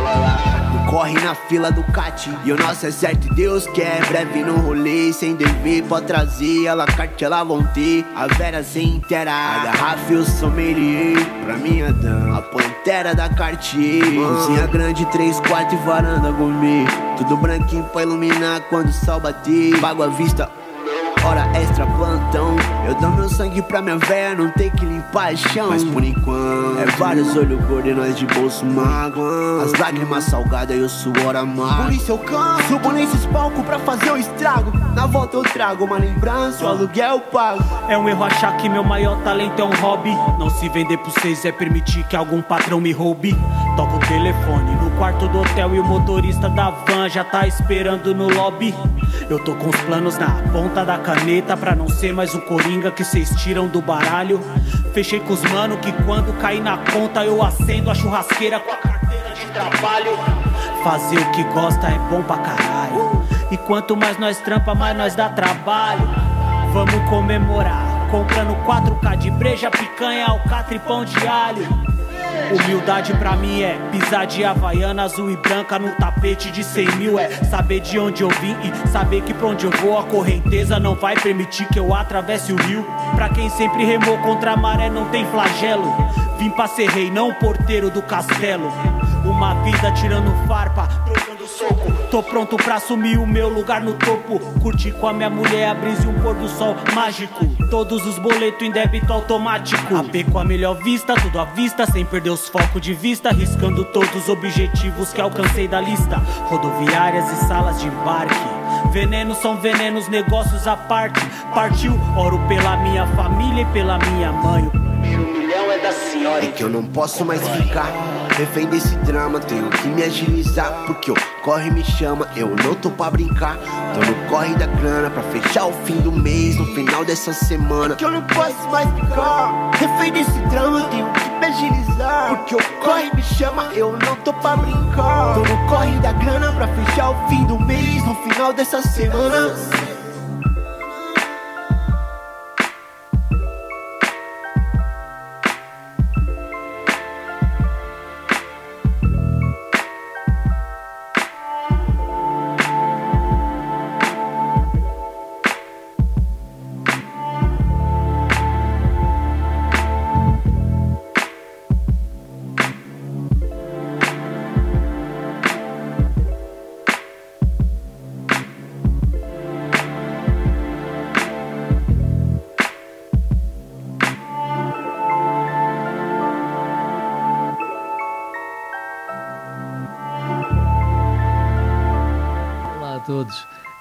no corre na fila do Cat E o nosso é certo Deus quer. Breve no rolê, sem dever Pode trazer, ela carte, ela vão ter. A Vera sem inteira, a garrafa e o sommelier. Pra minha dama, a pantera da Cartier Cozinha grande, três quartos e varanda gourmet. Tudo branquinho pra iluminar quando o sol bater. Pago à vista, hora extra plantão. Eu dou meu sangue pra minha véia não ter que limpar chão. Mas por enquanto é vários olhos gordos e nós de bolso mágoa As lágrimas salgadas e o suor amargo. Por isso eu canto, subo nesses palcos pra fazer o estrago. Na volta eu trago uma lembrança, o aluguel pago. É um erro achar que meu maior talento é um hobby. Não se vender por vocês é permitir que algum patrão me roube. Toca o telefone no quarto do hotel e o motorista da van já tá esperando no lobby. Eu tô com os planos na ponta da caneta pra não ser mais o coringa que cês tiram do baralho. Fechei com os mano que quando cair na conta eu acendo a churrasqueira com a carteira de trabalho. Fazer o que gosta é bom pra caralho. E quanto mais nós trampa, mais nós dá trabalho. Vamos comemorar, comprando 4K de breja, picanha, alcatra e pão de alho. Humildade pra mim é pisar de havaiana azul e branca no tapete de 100 mil. É saber de onde eu vim e saber que pra onde eu vou a correnteza não vai permitir que eu atravesse o rio. Pra quem sempre remou contra a maré não tem flagelo. Vim pra ser rei, não porteiro do castelo. Uma vida tirando farpa, trocando soco. Tô pronto pra assumir o meu lugar no topo. Curtir com a minha mulher a brisa e um pôr do sol mágico. Todos os boletos em débito automático. AP com a melhor vista, tudo à vista, sem perder os focos de vista. Riscando todos os objetivos que alcancei da lista. Rodoviárias e salas de embarque. Venenos são venenos, negócios à parte. Partiu, oro pela minha família e pela minha mãe. É da senhora. É que eu não posso mais ficar refém desse drama. Tenho que me agilizar, porque o corre me chama. Eu não tô pra brincar. Tô no corre da grana pra fechar o fim do mês, no final dessa semana. É que eu não posso mais ficar refém desse drama. Tenho que me agilizar, porque o corre me chama. Eu não tô pra brincar. Tô no corre da grana pra fechar o fim do mês, no final dessa semana.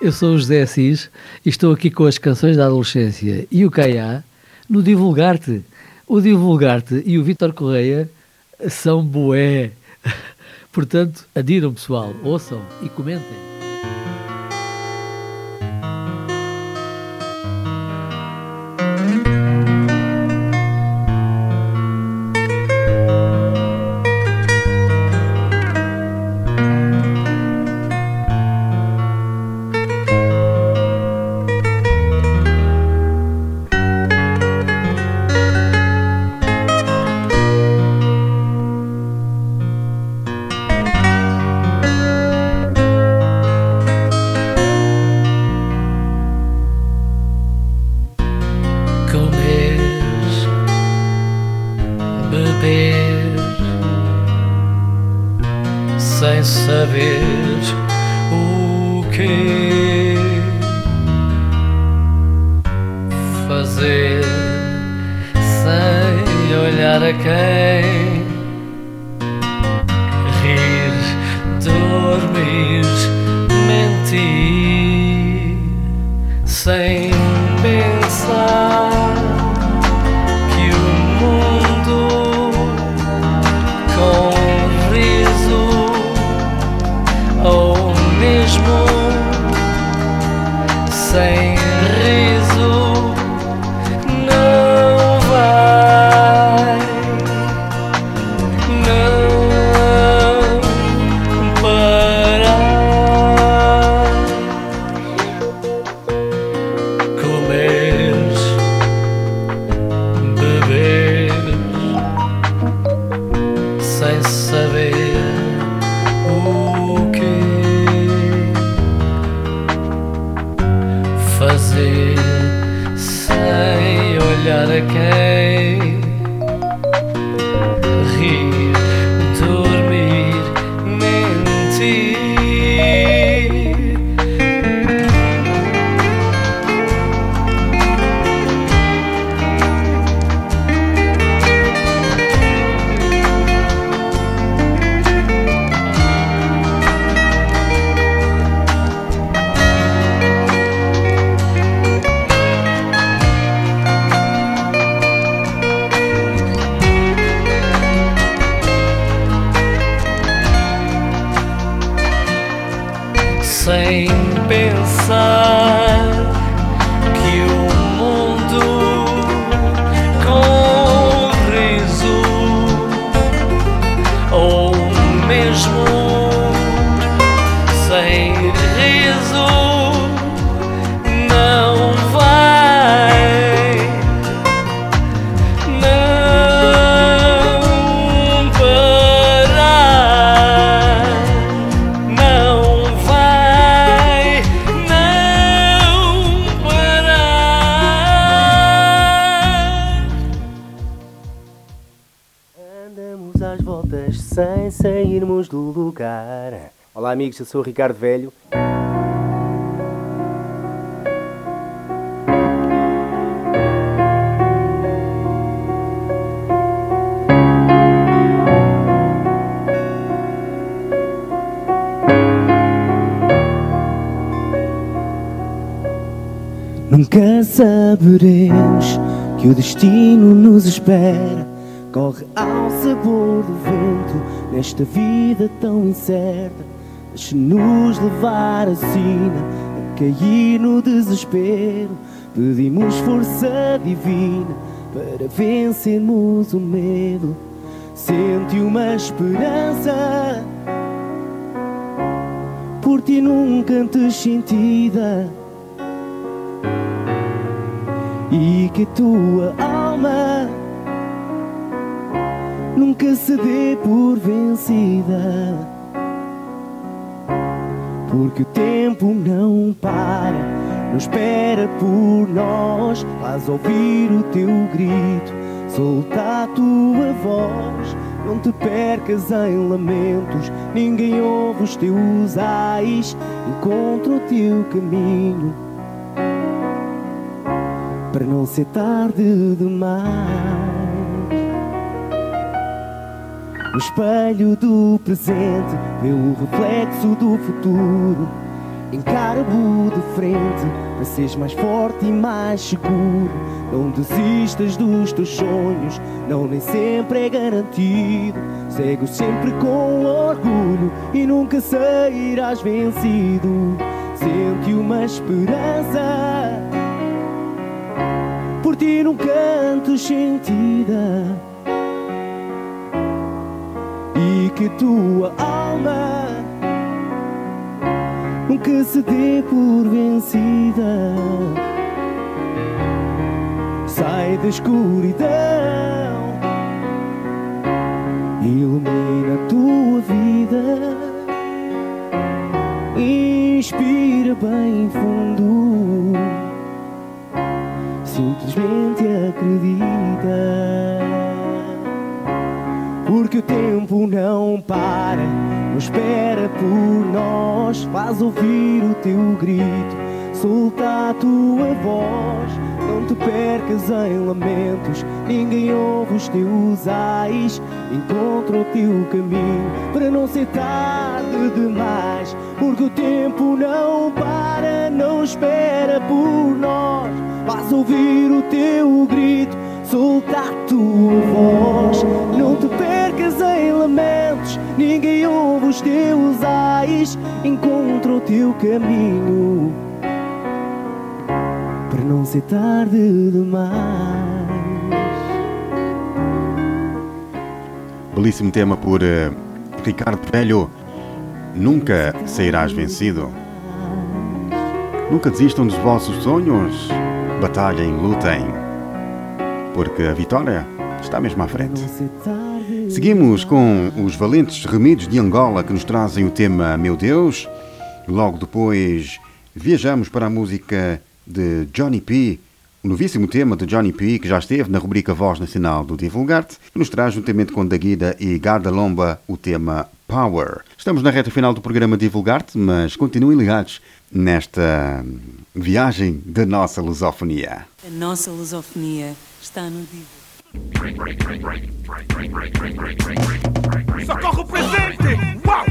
Eu sou o José Assis e estou aqui com as canções da adolescência e o Caiá no Divulgar-te. O Divulgar-te e o Vítor Correia são boé. Portanto, adiram pessoal, ouçam e comentem. Amigos, eu sou o Ricardo Velho. Nunca saberemos que o destino nos espera. Corre ao sabor do vento nesta vida tão incerta. Deixe-nos levar a sina a cair no desespero. Pedimos força divina para vencermos o medo. Sente uma esperança por ti nunca antes sentida e que a tua alma nunca se dê por vencida. Porque o tempo não para, não espera por nós. Faz ouvir o teu grito, solta a tua voz. Não te percas em lamentos, ninguém ouve os teus ais. Encontra o teu caminho para não ser tarde demais. No espelho do presente, vê o reflexo do futuro. Encara-o de frente, para seres mais forte e mais seguro. Não desistas dos teus sonhos, não nem sempre é garantido. Segue sempre com orgulho e nunca sairás vencido. Sente uma esperança por ti num canto sentida que tua alma nunca se dê por vencida. Sai da escuridão, ilumina a tua vida, inspira bem fundo simplesmente acredita. O tempo não para, não espera por nós. Faz ouvir o teu grito, solta a tua voz. Não te percas em lamentos, ninguém ouve os teus ais. Encontra o teu caminho para não ser tarde demais. Porque o tempo não para, não espera por nós. Faz ouvir o teu grito, solta a tua voz. Não te percas em lamentos, ninguém ouve os teus ais. Encontra o teu caminho para não ser tarde demais. Belíssimo tema por eh, Ricardo Velho. Nunca sairás vencido. Nunca desistam dos vossos sonhos. Batalhem, lutem. Porque a vitória está mesmo à frente. Seguimos com os valentes remidos de Angola que nos trazem o tema Meu Deus. Logo depois viajamos para a música de Johnny P, o novíssimo tema de Johnny P, que já esteve na rubrica Voz Nacional do Divulgarte, que nos traz, juntamente com Daguida e Garda Lomba, o tema Power. Estamos na reta final do programa Divulgarte, mas continuem ligados nesta viagem da nossa lusofonia. A nossa lusofonia está no Divo. Socorro presente! Uau!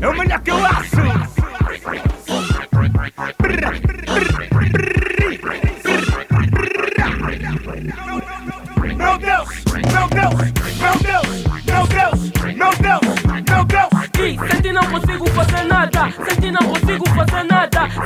É o melhor que eu acho! Meu Deus! Meu Deus! Meu Deus! Meu Deus! Meu Deus! Meu Deus! Ih, sente não consigo fazer nada, sente não consigo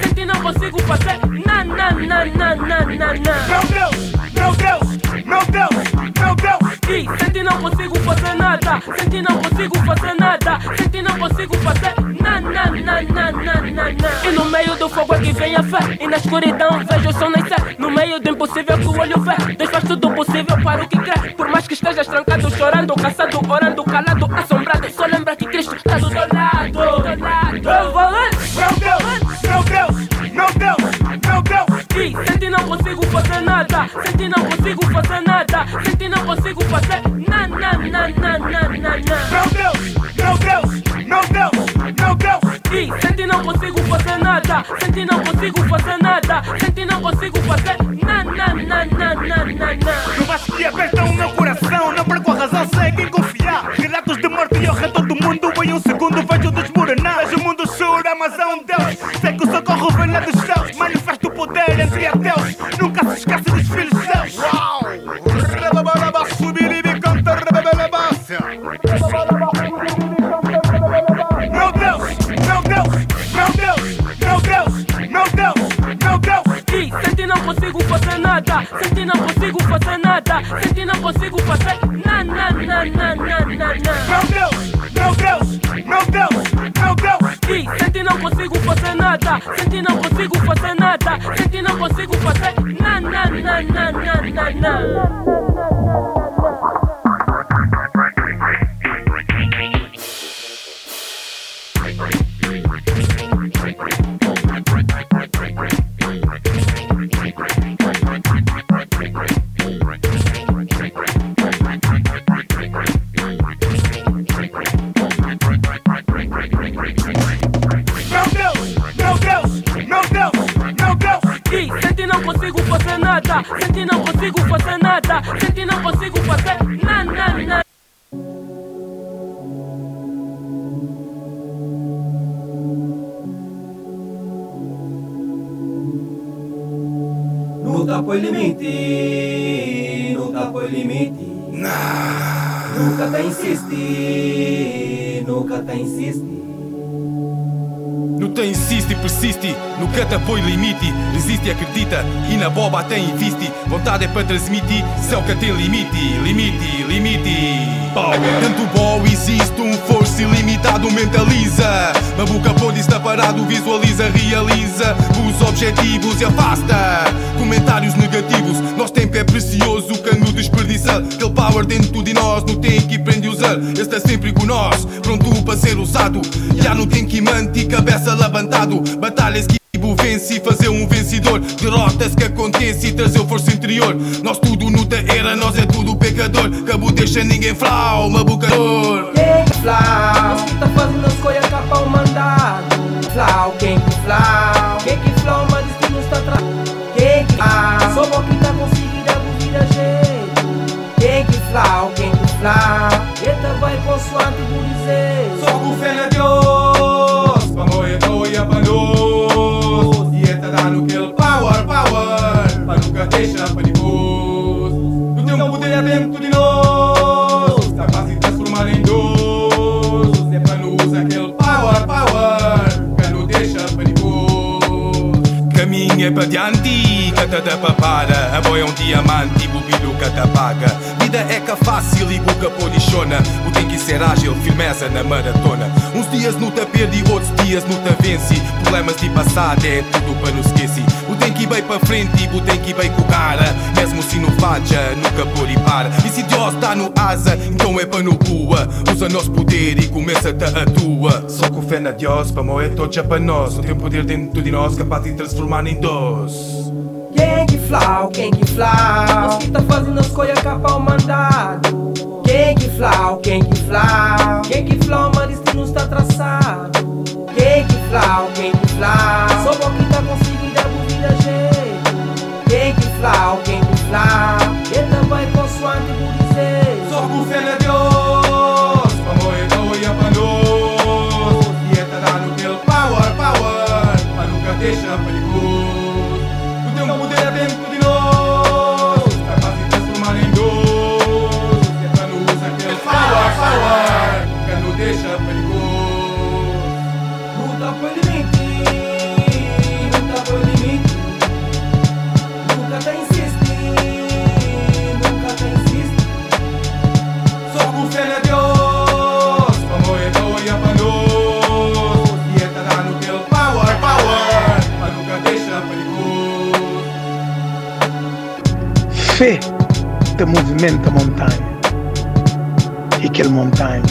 sente não consigo fazer na na na na na na na. Meu Deus! Meu Deus! Meu Deus! Meu Deus! Ih, sente não consigo fazer nada, sente não consigo fazer nada, sente não consigo fazer na na na na na na na. E no meio do fogo é que vem a fé, e na escuridão vejo o sol nascer. No meio do impossível que o olho vê, Deus faz tudo possível para o que crê. Por mais que estejas trancado, chorando, caçado, orando, calado, assombrado, só lembra que Cristo está do teu lado. Do teu lado. Valente. Meu Ih, sente não consigo fazer nada, sente não consigo fazer nada, sente não consigo fazer na na na na na na na. Meu Deus! Meu Deus! Meu Deus! Meu Deus! Ih, sente não consigo fazer nada, sente não consigo fazer nada, sente não consigo fazer na na na na na na na. Baixo que aperta o meu coração, não perco a razão, sei quem confiar. Relatos de morte e ao redor do mundo, em um segundo vejo desmoronar. Vejo o mundo chorar, mas há um Deus. Poder entre ateus. Nunca se esquece dos filhos e me cantar, Meu Deus! Meu Deus! Meu Deus! Meu Deus! Meu Deus! Meu Deus! Ih, sente não consigo fazer nada, sente não consigo fazer nada, sente não consigo fazer na na na na na na na. Meu Deus! Meu Deus! Meu Deus! Sente não consigo fazer nada, sente não consigo fazer nada, sente não consigo fazer na na na na na na na. Nada, sente não consigo fazer nada, sente não consigo fazer na na na. Nunca põe limite, nunca põe limite. Nunca te insiste, nunca te insiste. Nunca insiste persiste, nunca te põe limite. Resiste e acredita, e na boba até investe. Vontade é para transmitir, céu que tem limite, limite, limite. Power. Tanto bom existe, um força ilimitado mentaliza. Na boca pode estar parado, visualiza, realiza os objetivos e afasta. Comentários negativos, nosso tempo é precioso, no desperdiça. Aquele power dentro de nós, não tem que aprender a usar. Está sempre com nós, pronto para ser usado. Já não tem que manter cabeça levantado. Batalhas que vence e fazer um vencedor Derrotas que acontece e trazer força interior Nós tudo no era, nós é tudo pecador dor Que deixa ninguém flau, uma boca dor Quem que flau? Nós que tá fazendo as coisas capa o mandado Flau, quem que flau? Quem que flau, mas destino está atrás Quem que flau? Só bom que tá conseguindo a vida jeito Quem que flau, quem que flau? Eita vai consoante por Caminho é para diante, cata da papada. A é um diamante, bubilho cata paga. Vida é que fácil e boca polichona O tem que ser ágil, firmeza na maratona. Uns dias não te perde, outros dias não te vence Problemas de passado é tudo para não esquecer tem que ir bem para frente e o tem que ir bem com cara. Mesmo se não falha, nunca por e para. E se Deus está no asa, então é para no boa. Usa nosso poder e começa-te a tua Só com fé na Deus, para moer todo já para nós. Não tem poder dentro de nós capaz de transformar em dois. Quem que flau, quem que flau? Nós que tá fazendo as coisas capa o mandado. Quem que flau, quem que flau? Quem que flau, mas destino está traçado. Quem que flau, quem que flau? Só bom que tá conseguindo a jeito. Quem que flau, quem que flau? Eita vai consoante por dizer. Só com fé na Deus Pa moer toia pa nós E dá no aquele power, power Pa nunca deixa pa depois O teu poder é dentro de nós Está fácil transformar em dois E é para nos aquele power, power Fé te movimenta a montanha. E aquele montanha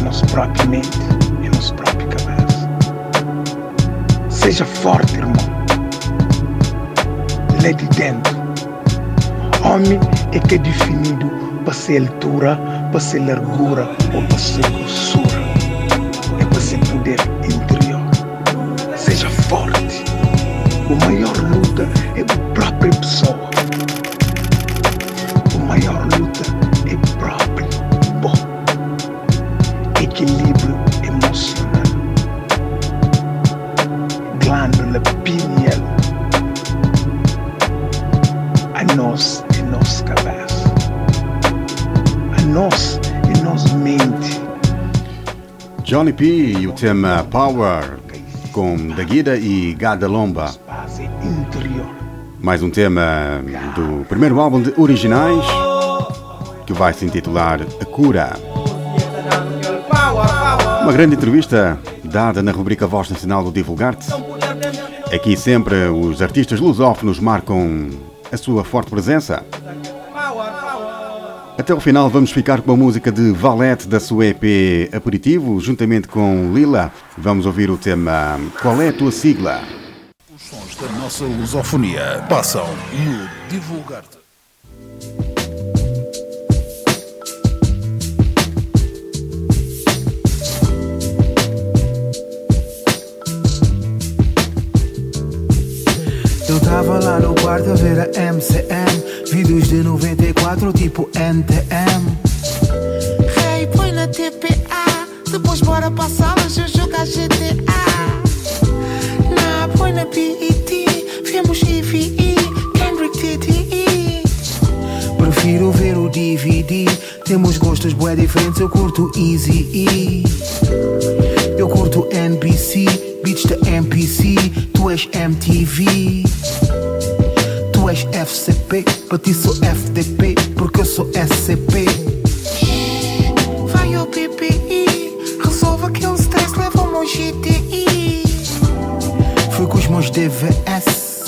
é nossa própria mente, é nossa própria cabeça. Seja forte, irmão. Lê de dentro. Homem é que é definido para ser altura, para ser largura ou para ser grossura. Johnny P e o tema Power com Daguida e Gada Lomba. Interior. Mais um tema do primeiro álbum de originais que vai se intitular A Cura. Uma grande entrevista dada na rubrica Voz Nacional do Divulgarte. Aqui sempre os artistas lusófonos marcam a sua forte presença. Até o final vamos ficar com a música de Valete da sua EP Aperitivo, juntamente com Lila. Vamos ouvir o tema Qual é a tua sigla? Os sons da nossa lusofonia passam no Divulgar-te. Eu tava lá no quarto a ver a MCM Vídeos de 94 tipo NTM Hey, põe na TPA. Depois bora pra sala já jogar GTA. Na, põe na BET. Vemos EVE, Kendrick TTE. Prefiro ver o DVD Temos gostos bué diferentes Eu curto Easy E Eu curto NBC Beats da MPC Tu és MTV Tu és FCP Para ti sou FDP Porque eu sou SCP Vai ao PPI. Resolve aquele stress, leva o meu GTI. Fui com os meus DVS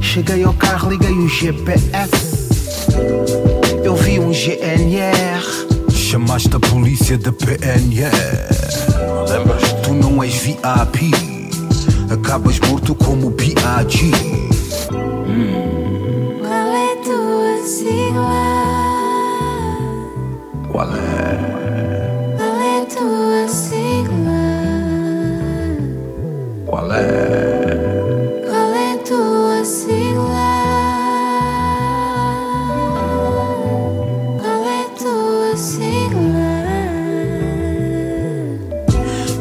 Cheguei ao carro, liguei o GPS Eu vi um GNR Chamaste a polícia da PNR. Lembras? Tu não és VIP. Acabas morto como PAG sigla? Qual é? Qual é tua sigla? Qual é? Qual é tua sigla? Qual é tua sigla?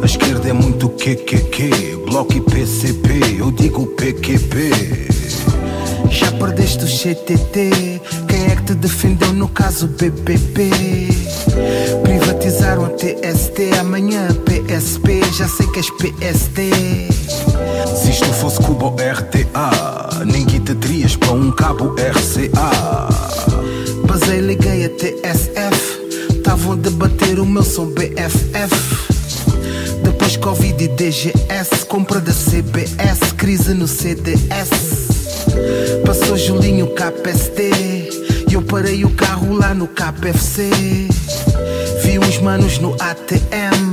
A esquerda é muito QQQ, Bloco e PCP, eu digo PQP. Já perdeste o CTT te defendeu no caso BPP? Privatizaram a TST, amanhã PSP, já sei que és PSD. Se isto fosse Cuba ou RTA, ninguém te terias para um cabo RCA. Basei, liguei a TSF, estavam a debater o meu som BFF. Depois Covid e DGS, compra da CBS, crise no CDS. Passou Julinho KPST parei o carro lá no KFC. Vi uns manos no ATM.